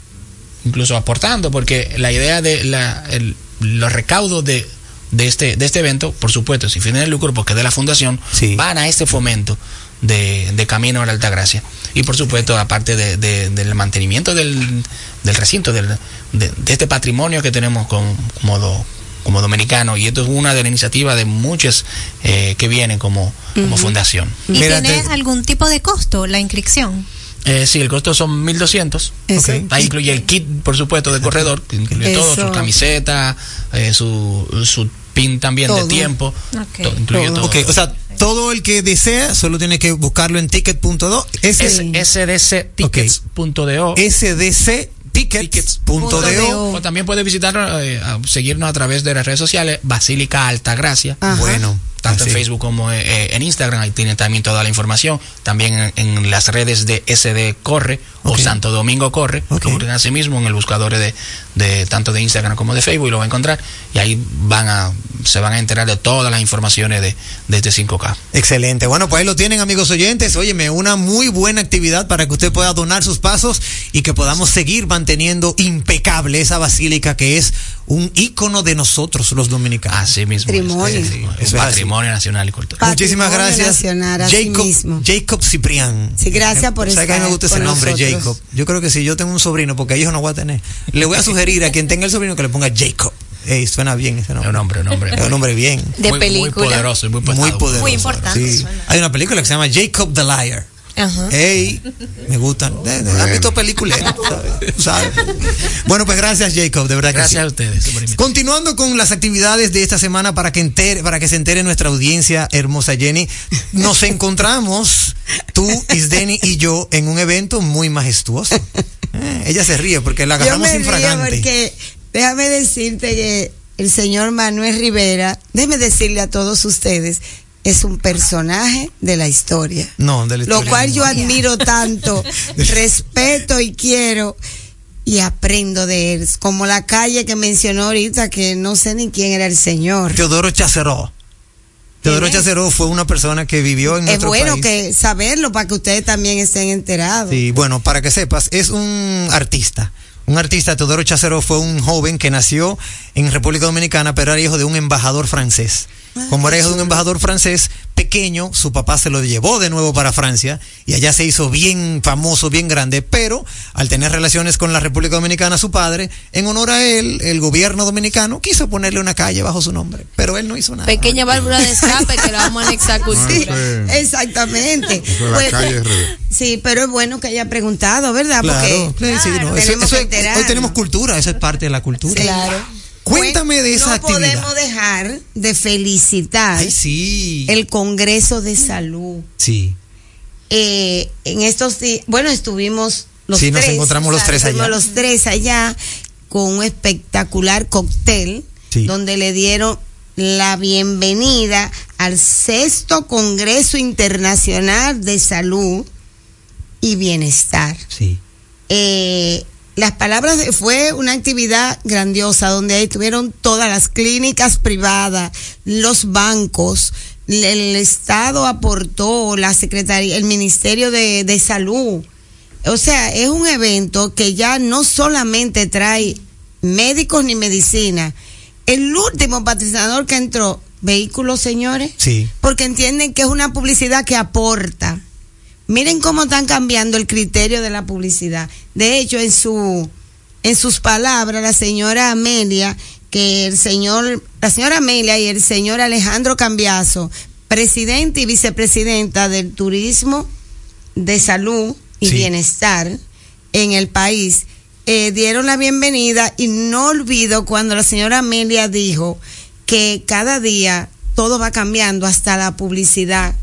incluso aportando, porque la idea de la, el- los recaudos de, de, este, de este evento, por supuesto, sin fines de lucro, porque es de la fundación, van a este fomento de, de Camino a la Alta Gracia. Y por supuesto, aparte de- de- del mantenimiento del, del recinto, del, de, de este patrimonio que tenemos como, do- como dominicano, y esto es una de las iniciativas de muchas eh, que vienen como, como fundación. ¿Y tiene algún tipo de costo la inscripción? Eh, sí, el costo son 1200. Eso. Ahí incluye el kit, por supuesto, de corredor, que incluye todo, su camiseta, eh, su, su pin también Todo. de tiempo. to- incluye todo. Ok, o sea, todo el que desea solo tiene que buscarlo en ticket.do. Es sdctickets.do. sdctickets.do. O también puede visitar, eh, seguirnos a través de las redes sociales, Basílica Altagracia. Bueno. Tanto en. Facebook como eh, eh, en Instagram, ahí tiene también toda la información. También en, en las redes de SD Corre o Santo Domingo Corre, que busquen así mismo en el buscador de, de tanto de Instagram como de Facebook y lo va a encontrar. Y ahí van a, se van a enterar de todas las informaciones de, de este 5K. Excelente. Bueno, pues ahí lo tienen, amigos oyentes. Óyeme, una muy buena actividad para que usted pueda donar sus pasos y que podamos seguir manteniendo impecable esa basílica que es un ícono de nosotros, los dominicanos. Así mismo. Patrimonio. Es eso es así. patrimonio nacional y cultural. Muchísimas Patrimonio gracias. nacional, Jacob, mismo. Jacob Ciprián. Sí, gracias por ¿Sabe que a mí me gusta ese nombre, nosotros. Jacob? Yo creo que si yo tengo un sobrino, porque hijo no voy a tener, le voy a sugerir a quien tenga el sobrino que le ponga Jacob. Ey, suena bien ese nombre. Un nombre, un nombre. Es un nombre bien. De Muy- muy película. poderoso muy Muy pesado. poderoso. Muy importante Sí. Hay una película que se llama Jacob the Liar. Ajá. Ey, me gustan. Eh, eh, ¿Han visto películas? ¿Sabes? ¿Sabes? Bueno, pues gracias, Jacob, de verdad que Gracias sí. a ustedes. Continuando con las actividades de esta semana para que entere, para que se entere nuestra audiencia hermosa Jenny, nos encontramos tú, Isdeni y yo en un evento muy majestuoso. Eh, ella se ríe porque la Yo agarramos me río infragante. porque déjame decirte que el señor Manuel Rivera, déjeme decirle a todos ustedes, es un personaje de la historia. No, de la Lo historia cual no. yo admiro tanto, respeto y quiero y aprendo de él. Como la calle que mencionó ahorita, que no sé ni quién era el señor. Teodoro Chaceró. Teodoro Chaceró fue una persona que vivió en Es nuestro bueno país. que saberlo para que ustedes también estén enterados. Sí, bueno, para que sepas, es un artista. Un artista, Teodoro Chaceró, fue un joven que nació en República Dominicana, pero era hijo de un embajador francés. Como era hijo de un embajador francés pequeño, su papá se lo llevó de nuevo para Francia y allá se hizo bien famoso, bien grande, pero al tener relaciones con la República Dominicana, su padre, en honor a él, el gobierno dominicano quiso ponerle una calle bajo su nombre, pero él no hizo nada. Pequeña válvula de escape que la vamos a anexar Sí, exactamente. Eso de la Pues, sí, pero es bueno que haya preguntado, ¿verdad? Claro, Porque sí, sí, no, claro, eso- tenemos eso hoy tenemos cultura, eso es parte de la cultura. Claro. Cuéntame de esa no actividad. podemos dejar de felicitar Ay, sí. el Congreso de Salud. Sí. Eh, en estos días, bueno, estuvimos los Sí, nos tres. encontramos los tres estuvimos allá. los tres allá con un espectacular cóctel Sí. donde le dieron la bienvenida al sexto Congreso Internacional de Salud y Bienestar. Sí. Eh, las palabras de- fue una actividad grandiosa donde ahí tuvieron todas las clínicas privadas, los bancos, el, el Estado aportó, la Secretaría, el Ministerio de, de Salud. O sea, es un evento que ya no solamente trae médicos ni medicina. El último patrocinador que entró, vehículos, señores, Sí. porque entienden que es una publicidad que aporta. Miren cómo están cambiando el criterio de la publicidad. De hecho, en su en sus palabras, la señora Amelia, que el señor, la señora Amelia y el señor Alejandro Cambiazo, presidente y vicepresidenta del turismo de salud y Sí. bienestar, en el país, eh, dieron la bienvenida y no olvido cuando la señora Amelia dijo que cada día todo va cambiando hasta la publicidad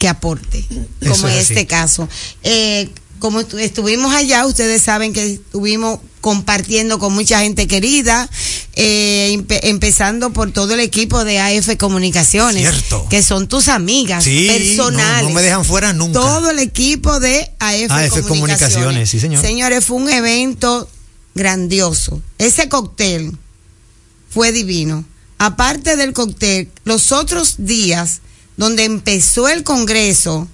que aporte, Eso como en este caso. Eh, como estu- estuvimos allá, ustedes saben que estuvimos compartiendo con mucha gente querida, eh, empe- empezando por todo el equipo de AF Comunicaciones, Cierto. que son tus amigas Sí, personales. no, no me dejan fuera nunca. Todo el equipo de AF, AF Comunicaciones, sí, señor. Señores, fue un evento grandioso. Ese cóctel fue divino. Aparte del cóctel, los otros días donde empezó el Congreso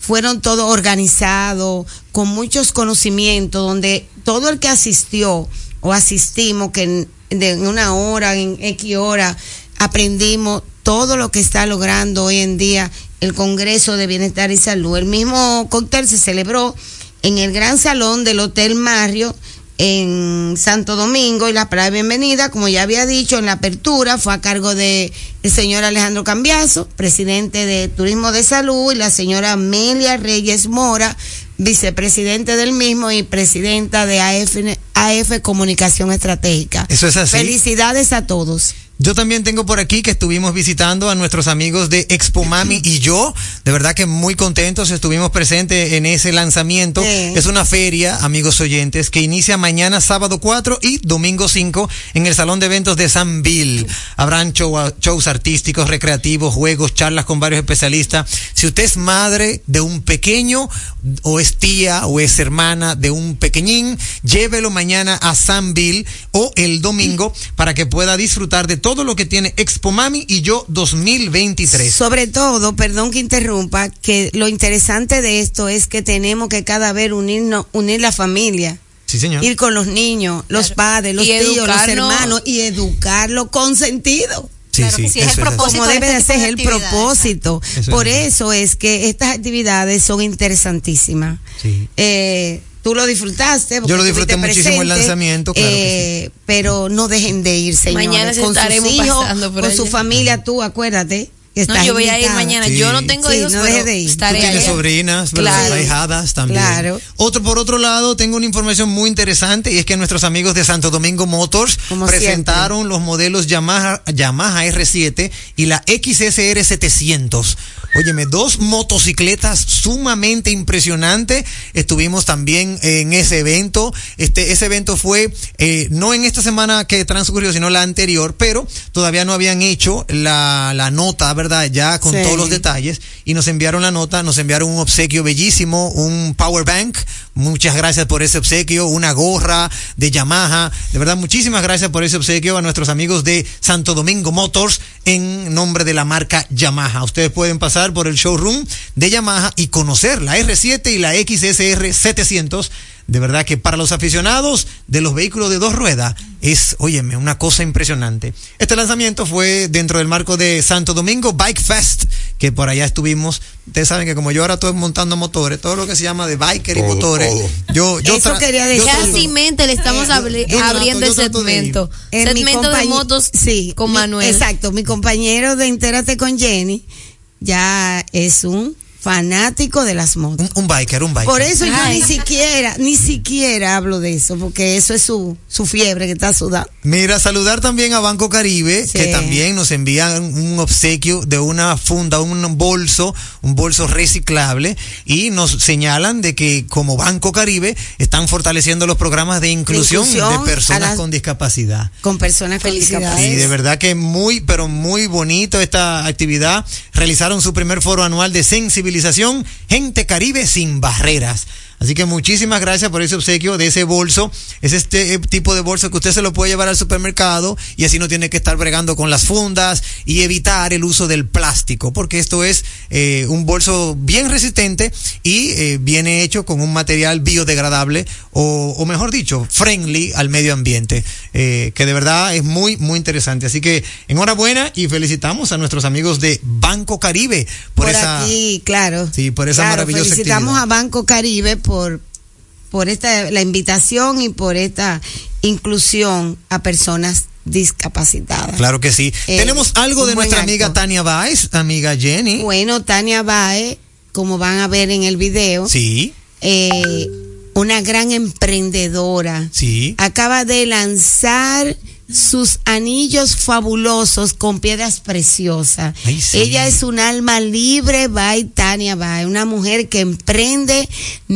fueron todos organizados, con muchos conocimientos, donde todo el que asistió o asistimos, que en, una hora, en X hora, aprendimos todo lo que está logrando hoy en día el Congreso de Bienestar y Salud. El mismo cóctel se celebró en el gran salón del Hotel Mario en Santo Domingo y la palabra bienvenida, como ya había dicho en la apertura, fue a cargo de el señor Alejandro Cambiazo, presidente de Turismo de Salud, y la señora Amelia Reyes Mora, vicepresidente del mismo y presidenta de AF, AF Comunicación Estratégica. Eso es así. Felicidades a todos. Yo también tengo por aquí que estuvimos visitando a nuestros amigos de Expo Mami y yo. De verdad que muy contentos, estuvimos presentes en ese lanzamiento. Sí. Es una feria, amigos oyentes, que inicia mañana sábado 4 y domingo 5 en el Salón de Eventos de San Bill. Habrán show- shows artísticos, recreativos, juegos, charlas con varios especialistas. Si usted es madre de un pequeño o es tía o es hermana de un pequeñín, llévelo mañana a San Bill o el domingo para que pueda disfrutar de todo lo que tiene Expo Mami y yo 2023. Sobre todo, perdón que interrumpa, que lo interesante de esto es que tenemos que cada vez unirnos, unir la familia. Sí, señor. Ir con los niños, los padres, los Y tíos, los hermanos y educarlo con sentido. Sí, Claro que sí, es el propósito Como de debe este de tipo ser de el propósito. Eso Por es. eso es que estas actividades son interesantísimas. Sí. Eh, tú lo disfrutaste. Yo lo disfruté muchísimo el lanzamiento, claro que eh, Pero no dejen de ir, señores. Mañana con sus estaremos hijos, pasando por con allá. su familia, tú acuérdate. No, yo voy a ir mañana. Sí. Yo no tengo Sí, hijos, no pero de ir. Tú estaré tienes allá. sobrinas, ¿verdad? Claro. ahijadas también. Claro. Otro, por otro lado, tengo una información muy interesante y es que nuestros amigos de Santo Domingo Motors Como presentaron los modelos Yamaha, Yamaha R7 y la XSR 700. Óyeme, dos motocicletas sumamente impresionantes. Estuvimos también en ese evento. Este, ese evento fue eh, no en esta semana que transcurrió, sino la anterior, pero todavía no habían hecho la, la nota, ¿verdad? Ya con Sí. todos los detalles y nos enviaron la nota, nos enviaron un obsequio bellísimo, un power bank. Muchas gracias por ese obsequio, una gorra de Yamaha. De verdad, muchísimas gracias por ese obsequio a nuestros amigos de Santo Domingo Motors en nombre de la marca Yamaha. Ustedes pueden pasar por el showroom de Yamaha y conocer la R7 y la XSR 700. De verdad que para los aficionados de los vehículos de dos ruedas es, óyeme, una cosa impresionante. Este lanzamiento fue dentro del marco de Santo Domingo Bike Fest, que por allá estuvimos. Ustedes saben que como yo ahora estoy montando motores, todo lo que se llama de biker y Todo, motores, todo. yo, yo Eso quería trato- Casi mente le estamos abri- yo trato- abriendo yo el trato de ir. segmento. Eh, segmento de motos sí, con mi- Manuel. Exacto, mi compañero de Entérate con Jenny ya es un fanático de las motos. un, un biker, un biker. Por eso yo ni siquiera, ni siquiera hablo de eso, porque eso es su, su fiebre que está sudando. Mira, saludar también a Banco Caribe, Sí. que también nos envían un obsequio de una funda, un bolso, un bolso reciclable, y nos señalan de que como Banco Caribe están fortaleciendo los programas de inclusión de, inclusión personas con discapacidad. Con personas con discapacidad. Y de verdad que muy, pero muy bonito esta actividad. Realizaron su primer foro anual de sensibilización, Gente Caribe sin barreras. Así que muchísimas gracias por ese obsequio de ese bolso. Es este eh, tipo de bolso que usted se lo puede llevar al supermercado y así no tiene que estar bregando con las fundas y evitar el uso del plástico, porque esto es eh, un bolso bien resistente y eh, viene hecho con un material biodegradable o, o mejor dicho, friendly al medio ambiente, eh, que de verdad es muy, muy interesante. Así que enhorabuena y felicitamos a nuestros amigos de Banco Caribe por, por esa... aquí, claro. Sí, por esa Claro, maravillosa Felicitamos actividad. a Banco Caribe por, por esta, la invitación y por esta inclusión a personas discapacitadas. Claro que sí. Eh, Tenemos algo de nuestra amiga. Tania Baez, amiga Jenny. Bueno, Tania Bae, como van a ver en el video, Sí. eh, una gran emprendedora. Sí. Acaba de lanzar sus anillos fabulosos con piedras preciosas. Ay, sí. Ella es un alma libre, by Tania Bay, una mujer que emprende,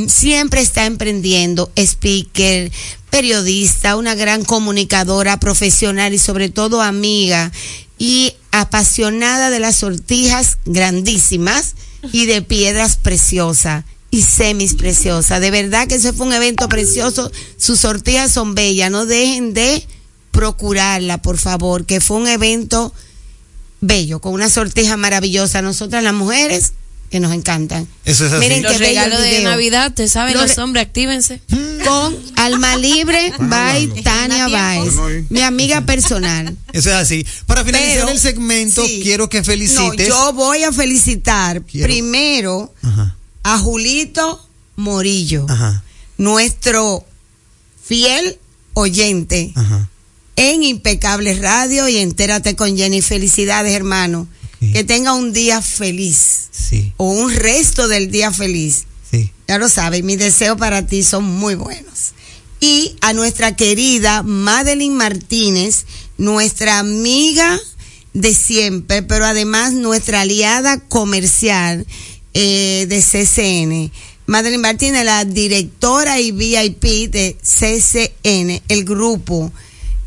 siempre está emprendiendo, speaker, periodista, una gran comunicadora profesional y sobre todo amiga y apasionada de las sortijas grandísimas y de piedras preciosas y semis preciosas. De verdad que ese fue un evento precioso. Sus sortijas son bellas. No dejen de procurarla, por favor, que fue un evento bello, con una sortija maravillosa. Nosotras las mujeres que nos encantan. Eso es así. Miren Los regalos de. Navidad, ustedes saben, Los los re- hombres, actívense. Con Alma Libre by Tania Baez, mi amiga personal. Eso es así. Para finalizar Pero- el segmento, sí. quiero que No, felicites. yo voy a felicitar Quiero- primero a Julito Morillo, Ajá, nuestro fiel oyente ajá. En Impecable Radio y entérate con Jenny. Felicidades, hermano. Que tenga un día feliz Sí, o un resto del día feliz. sí. Ya lo sabes, mis deseos para ti son muy buenos. Y a nuestra querida Madeline Martínez, nuestra amiga de siempre, pero además nuestra aliada comercial eh, de CCN. Madeline Martínez, la directora y VIP de CCN, el grupo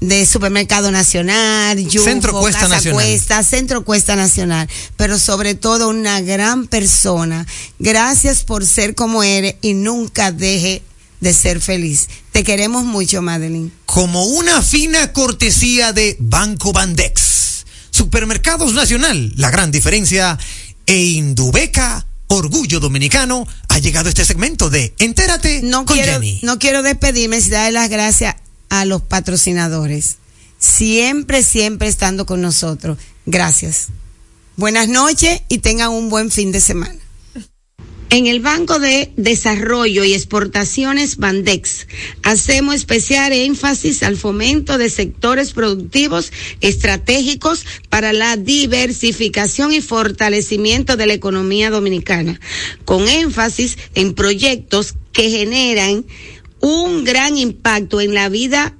de Supermercado Nacional, Centro Cuesta Casa Nacional. Cuesta, Centro Cuesta Nacional, pero sobre todo una gran persona. Gracias por ser como eres y nunca deje de ser feliz. Te queremos mucho, Madeline. Como una fina cortesía de Banco Bandex. Supermercados Nacional, la gran diferencia. E Indubeca, Orgullo Dominicano, ha llegado este segmento de Entérate No con quiero, Jenny. no quiero despedirme sin darle las gracias a los patrocinadores. Siempre, siempre estando con nosotros. Gracias. Buenas noches y tengan un buen fin de semana. En el Banco de Desarrollo y Exportaciones Bandex hacemos especial énfasis al fomento de sectores productivos estratégicos para la diversificación y fortalecimiento de la economía dominicana, con énfasis en proyectos que generan un gran impacto en la vida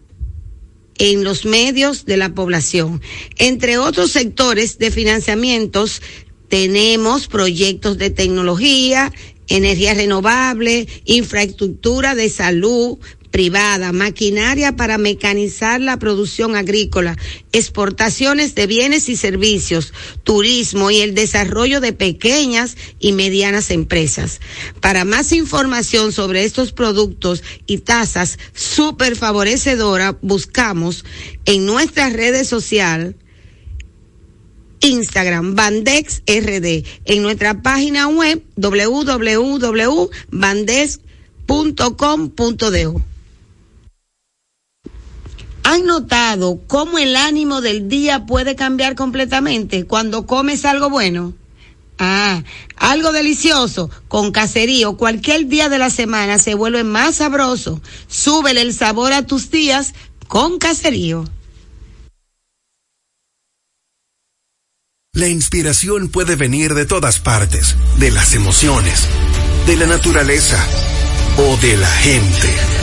en los medios de la población. Entre otros sectores de financiamientos, tenemos proyectos de tecnología, energía renovable, infraestructura de salud privada, maquinaria para mecanizar la producción agrícola, exportaciones de bienes y servicios, turismo y el desarrollo de pequeñas y medianas empresas. Para más información sobre estos productos y tasas súper favorecedoras, buscamos en nuestras redes sociales Instagram, Bandex RD, en nuestra página web www.bandex.com.do. ¿Han notado cómo el ánimo del día puede cambiar completamente cuando comes algo bueno? Ah, algo delicioso con caserío cualquier día de la semana se vuelve más sabroso. Súbele el sabor a tus días con caserío. La inspiración puede venir de todas partes, de las emociones, de la naturaleza o de la gente.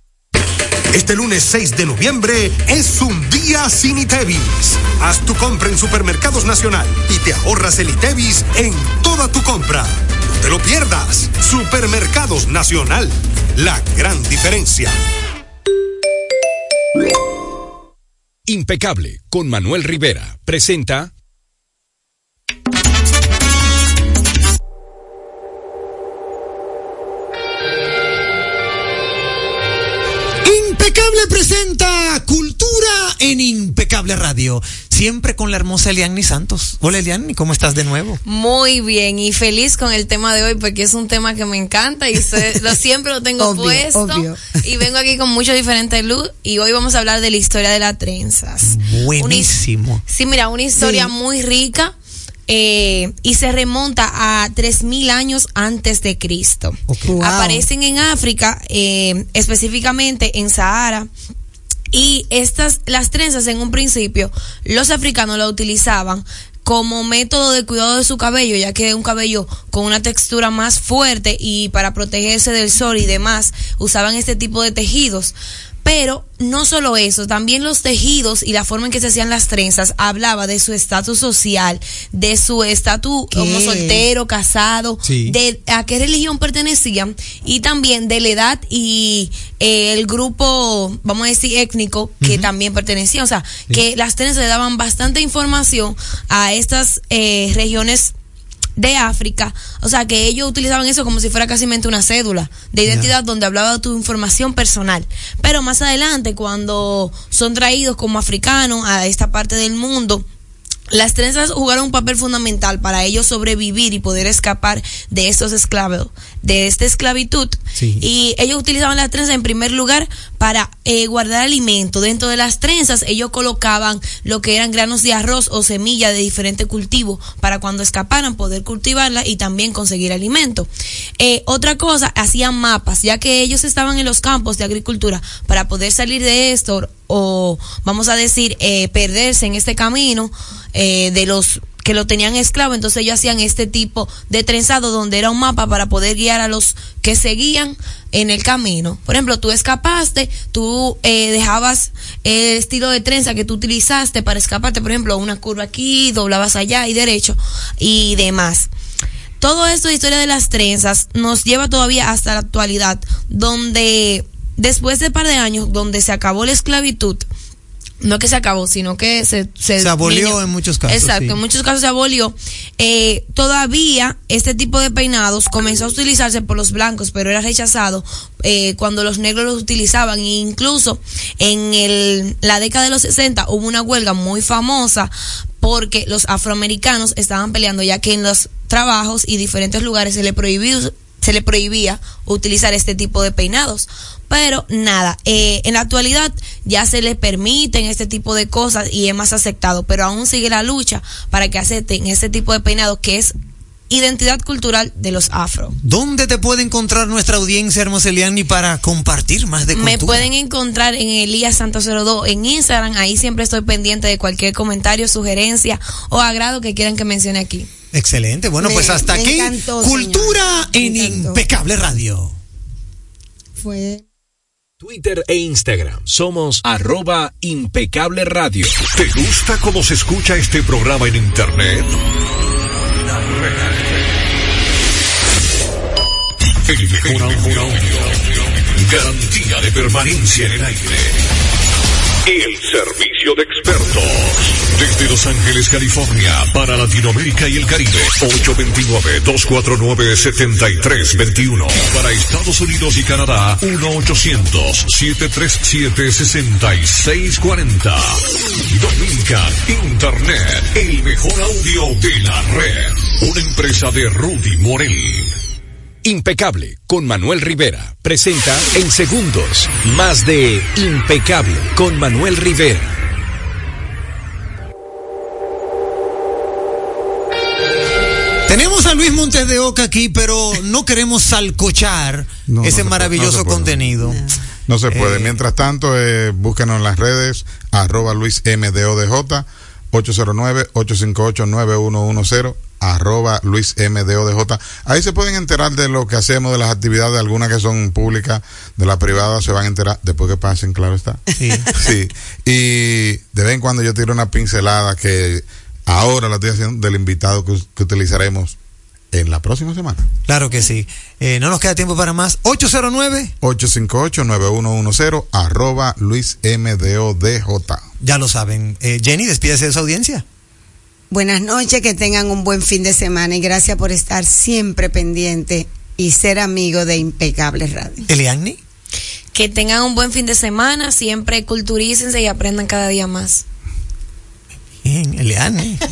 Este lunes 6 de noviembre es un día sin ITEVIS. Haz tu compra en Supermercados Nacional y te ahorras el ITEVIS en toda tu compra. No te lo pierdas. Supermercados Nacional. La gran diferencia. Impecable con Manuel Rivera. Presenta Impecable presenta Cultura en Impecable Radio. Siempre con la hermosa Eliani Santos. Hola Eliani, ¿cómo estás de nuevo? Muy bien y feliz con el tema de hoy porque es un tema que me encanta y se- lo siempre lo tengo Obvio, puesto obvio. y vengo aquí con mucho diferente luz y hoy vamos a hablar de la historia de las trenzas. Buenísimo. Sí, mira, una historia Sí. muy rica eh, y se remonta a 3000 años antes de Cristo. Wow. Aparecen en África, eh, específicamente en Sahara. Y estas, las trenzas en un principio, los africanos la utilizaban como método de cuidado de su cabello, ya que es un cabello con una textura más fuerte y para protegerse del sol y demás, usaban este tipo de tejidos. Pero no solo eso, también los tejidos y la forma en que se hacían las trenzas hablaba de su estatus social, de su estatus como soltero, casado, Sí. de a qué religión pertenecían y también de la edad y eh, el grupo, vamos a decir, étnico que también pertenecía. O sea, que las trenzas le daban bastante información a estas eh, regiones de África, o sea que ellos utilizaban eso como si fuera casi una cédula de identidad donde hablaba de tu información personal. Pero más adelante, cuando son traídos como africanos a esta parte del mundo, las trenzas jugaron un papel fundamental para ellos sobrevivir y poder escapar de estos esclavos, de esta esclavitud. Sí. Y ellos utilizaban las trenzas en primer lugar para eh, guardar alimento. Dentro de las trenzas ellos colocaban lo que eran granos de arroz o semillas de diferente cultivo para cuando escaparan poder cultivarla y también conseguir alimento. Eh, otra cosa, hacían mapas, ya que ellos estaban en los campos de agricultura para poder salir de esto o vamos a decir eh, perderse en este camino eh, de los que lo tenían esclavo, entonces ellos hacían este tipo de trenzado donde era un mapa para poder guiar a los que seguían en el camino. Por ejemplo, tú escapaste, tú eh, dejabas el estilo de trenza que tú utilizaste para escaparte, por ejemplo, una curva aquí, doblabas allá y derecho y demás. Todo esto de historia de las trenzas nos lleva todavía hasta la actualidad, donde después de un par de años, donde se acabó la esclavitud, no que se acabó, sino que se... Se abolió en muchos casos, Exacto, sí. en muchos casos se abolió. Eh, todavía este tipo de peinados comenzó a utilizarse por los blancos, pero era rechazado eh, cuando los negros los utilizaban. E incluso en el, la década de los 60 hubo una huelga muy famosa porque los afroamericanos estaban peleando ya que en los trabajos y diferentes lugares se le prohibió se le prohibía utilizar este tipo de peinados. Pero nada, eh, en la actualidad ya se le permiten este tipo de cosas y es más aceptado, pero aún sigue la lucha para que acepten este tipo de peinado que es identidad cultural de los afro. ¿Dónde te puede encontrar nuestra audiencia, hermosa Eliani, para compartir más de cultura? Me pueden encontrar en Elías Santos 02 en Instagram, ahí siempre estoy pendiente de cualquier comentario, sugerencia o agrado que quieran que mencione aquí. Excelente. Bueno, Me- pues hasta aquí, encantó, Cultura en Impecable Radio. Fue. Twitter e Instagram. Somos arroba impecable radio. ¿Te gusta cómo se escucha este programa en internet? El mejor audio. Garantía de permanencia en el aire. El servicio de expertos. Desde Los Ángeles, California, para Latinoamérica y el Caribe. 829-249-7321. Y para Estados Unidos y Canadá, 1-800-737-6640. Dominican Internet, el mejor audio de la red. Una empresa de Rudy Morel. Impecable con Manuel Rivera. Presenta en segundos más de Impecable con Manuel Rivera. Tenemos a Luis Montes de Oca aquí, pero no queremos salcochar No, no ese puede, maravilloso no contenido. No se puede. Eh, Mientras tanto, eh, búsquenos en las redes, arroba Luis MDODJ, 809-858-9110 arroba Luis MDODJ. Ahí se pueden enterar de lo que hacemos, de las actividades, algunas que son públicas, de las privadas, se van a enterar después que pasen, claro está. Sí. sí. Y de vez en cuando yo tiro una pincelada que ahora la estoy haciendo del invitado que, que utilizaremos en la próxima semana. Claro que sí. Eh, no nos queda tiempo para más. 809 858-9110 arroba Luis MDODJ. Ya lo saben. Eh, Jenny, despídese de su audiencia. Buenas noches, que tengan un buen fin de semana y gracias por estar siempre pendiente y ser amigo de Impecable Radio. Eliani. Que tengan un buen fin de semana, siempre culturícense y aprendan cada día más. Bien, Eliani.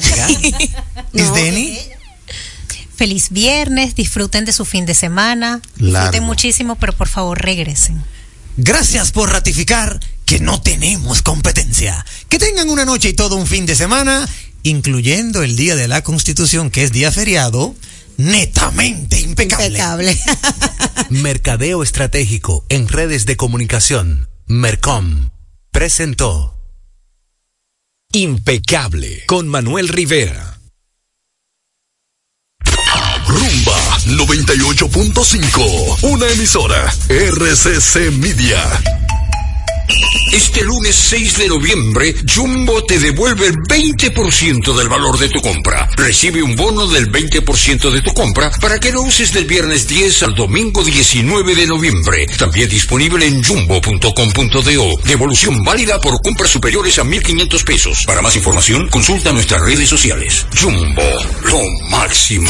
No. Denny? Feliz viernes, disfruten de su fin de semana, disfruten muchísimo, pero por favor regresen. Gracias por ratificar que no tenemos competencia. Que tengan una noche y todo un fin de semana, incluyendo el día de la Constitución, que es día feriado, netamente impecable. Impecable. Mercadeo Estratégico en redes de comunicación. Mercom presentó Impecable con Manuel Rivera. Rumba 98.5, una emisora RCC Media. Este lunes 6 de noviembre, Jumbo te devuelve el 20% del valor de tu compra. Recibe un bono del 20% de tu compra para que lo uses del viernes 10 al domingo 19 de noviembre. También disponible en jumbo.com.do. Devolución válida por compras superiores a 1.500 pesos. Para más información, consulta nuestras redes sociales. Jumbo, lo máximo.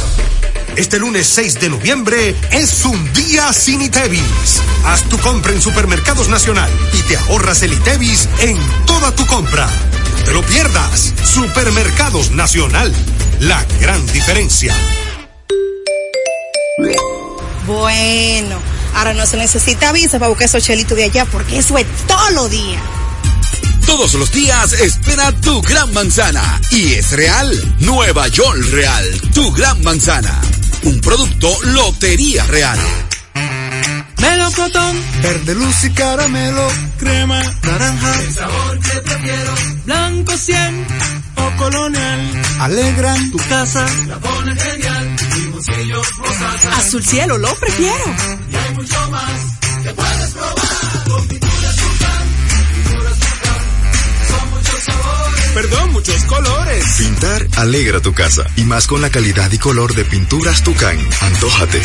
Este lunes 6 de noviembre es un día sin ITEVIS. Haz tu compra en Supermercados Nacional y te ahorras el ITEVIS en toda tu compra. No te lo pierdas. Supermercados Nacional. La gran diferencia. Bueno, ahora no se necesita visa para buscar esos chelitos de allá porque eso es todo lo día. Todos los días espera tu gran manzana. Y es real. Nueva York Real. Tu gran manzana. Un producto Lotería Real. Melocotón, verde luz y caramelo, crema, naranja. El sabor que prefiero, blanco 100 o colonial. Alegran tu casa, la pone genial. Limoncillo, rosaza. Azul cielo, lo prefiero. Y hay mucho más que puedes probar. Perdón, muchos colores. Pintar alegra tu casa. Y más con la calidad y color de pinturas Tucán. Antójate.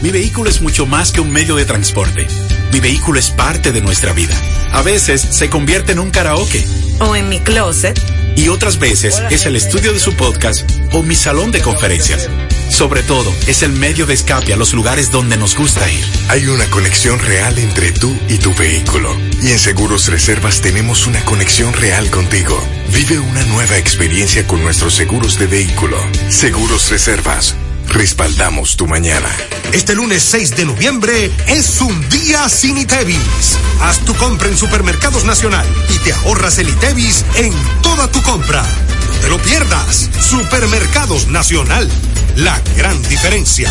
Mi vehículo es mucho más que un medio de transporte. Mi vehículo es parte de nuestra vida. A veces se convierte en un karaoke O en mi closet. Y otras veces es el estudio de su podcast o mi salón de conferencias. Sobre todo, es el medio de escape a los lugares donde nos gusta ir. Hay una conexión real entre tú y tu vehículo. Y en Seguros Reservas tenemos una conexión real contigo. Vive una nueva experiencia con nuestros seguros de vehículo. Seguros Reservas. Respaldamos tu mañana. Este lunes 6 de noviembre es un día sin ITEVIS. Haz tu compra en Supermercados Nacional y te ahorras el ITEVIS en toda tu compra. No te lo pierdas. Supermercados Nacional. La gran diferencia.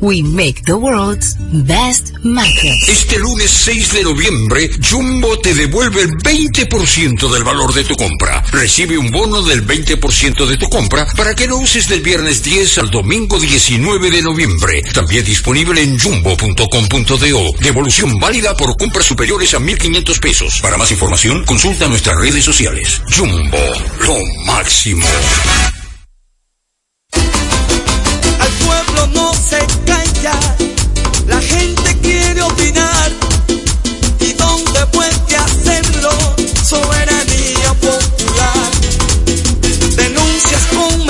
We make the world's best mattress. Este lunes 6 de noviembre, Jumbo te devuelve el 20% del valor de tu compra. Recibe un bono del 20% de tu compra para que lo uses del viernes 10 al domingo 19 de noviembre. También disponible en jumbo.com.do. Devolución válida por compras superiores a 1.500 pesos. Para más información, consulta nuestras redes sociales. Jumbo, lo máximo. no se calla, la gente quiere opinar y donde puede hacerlo, soberanía popular. Denuncias con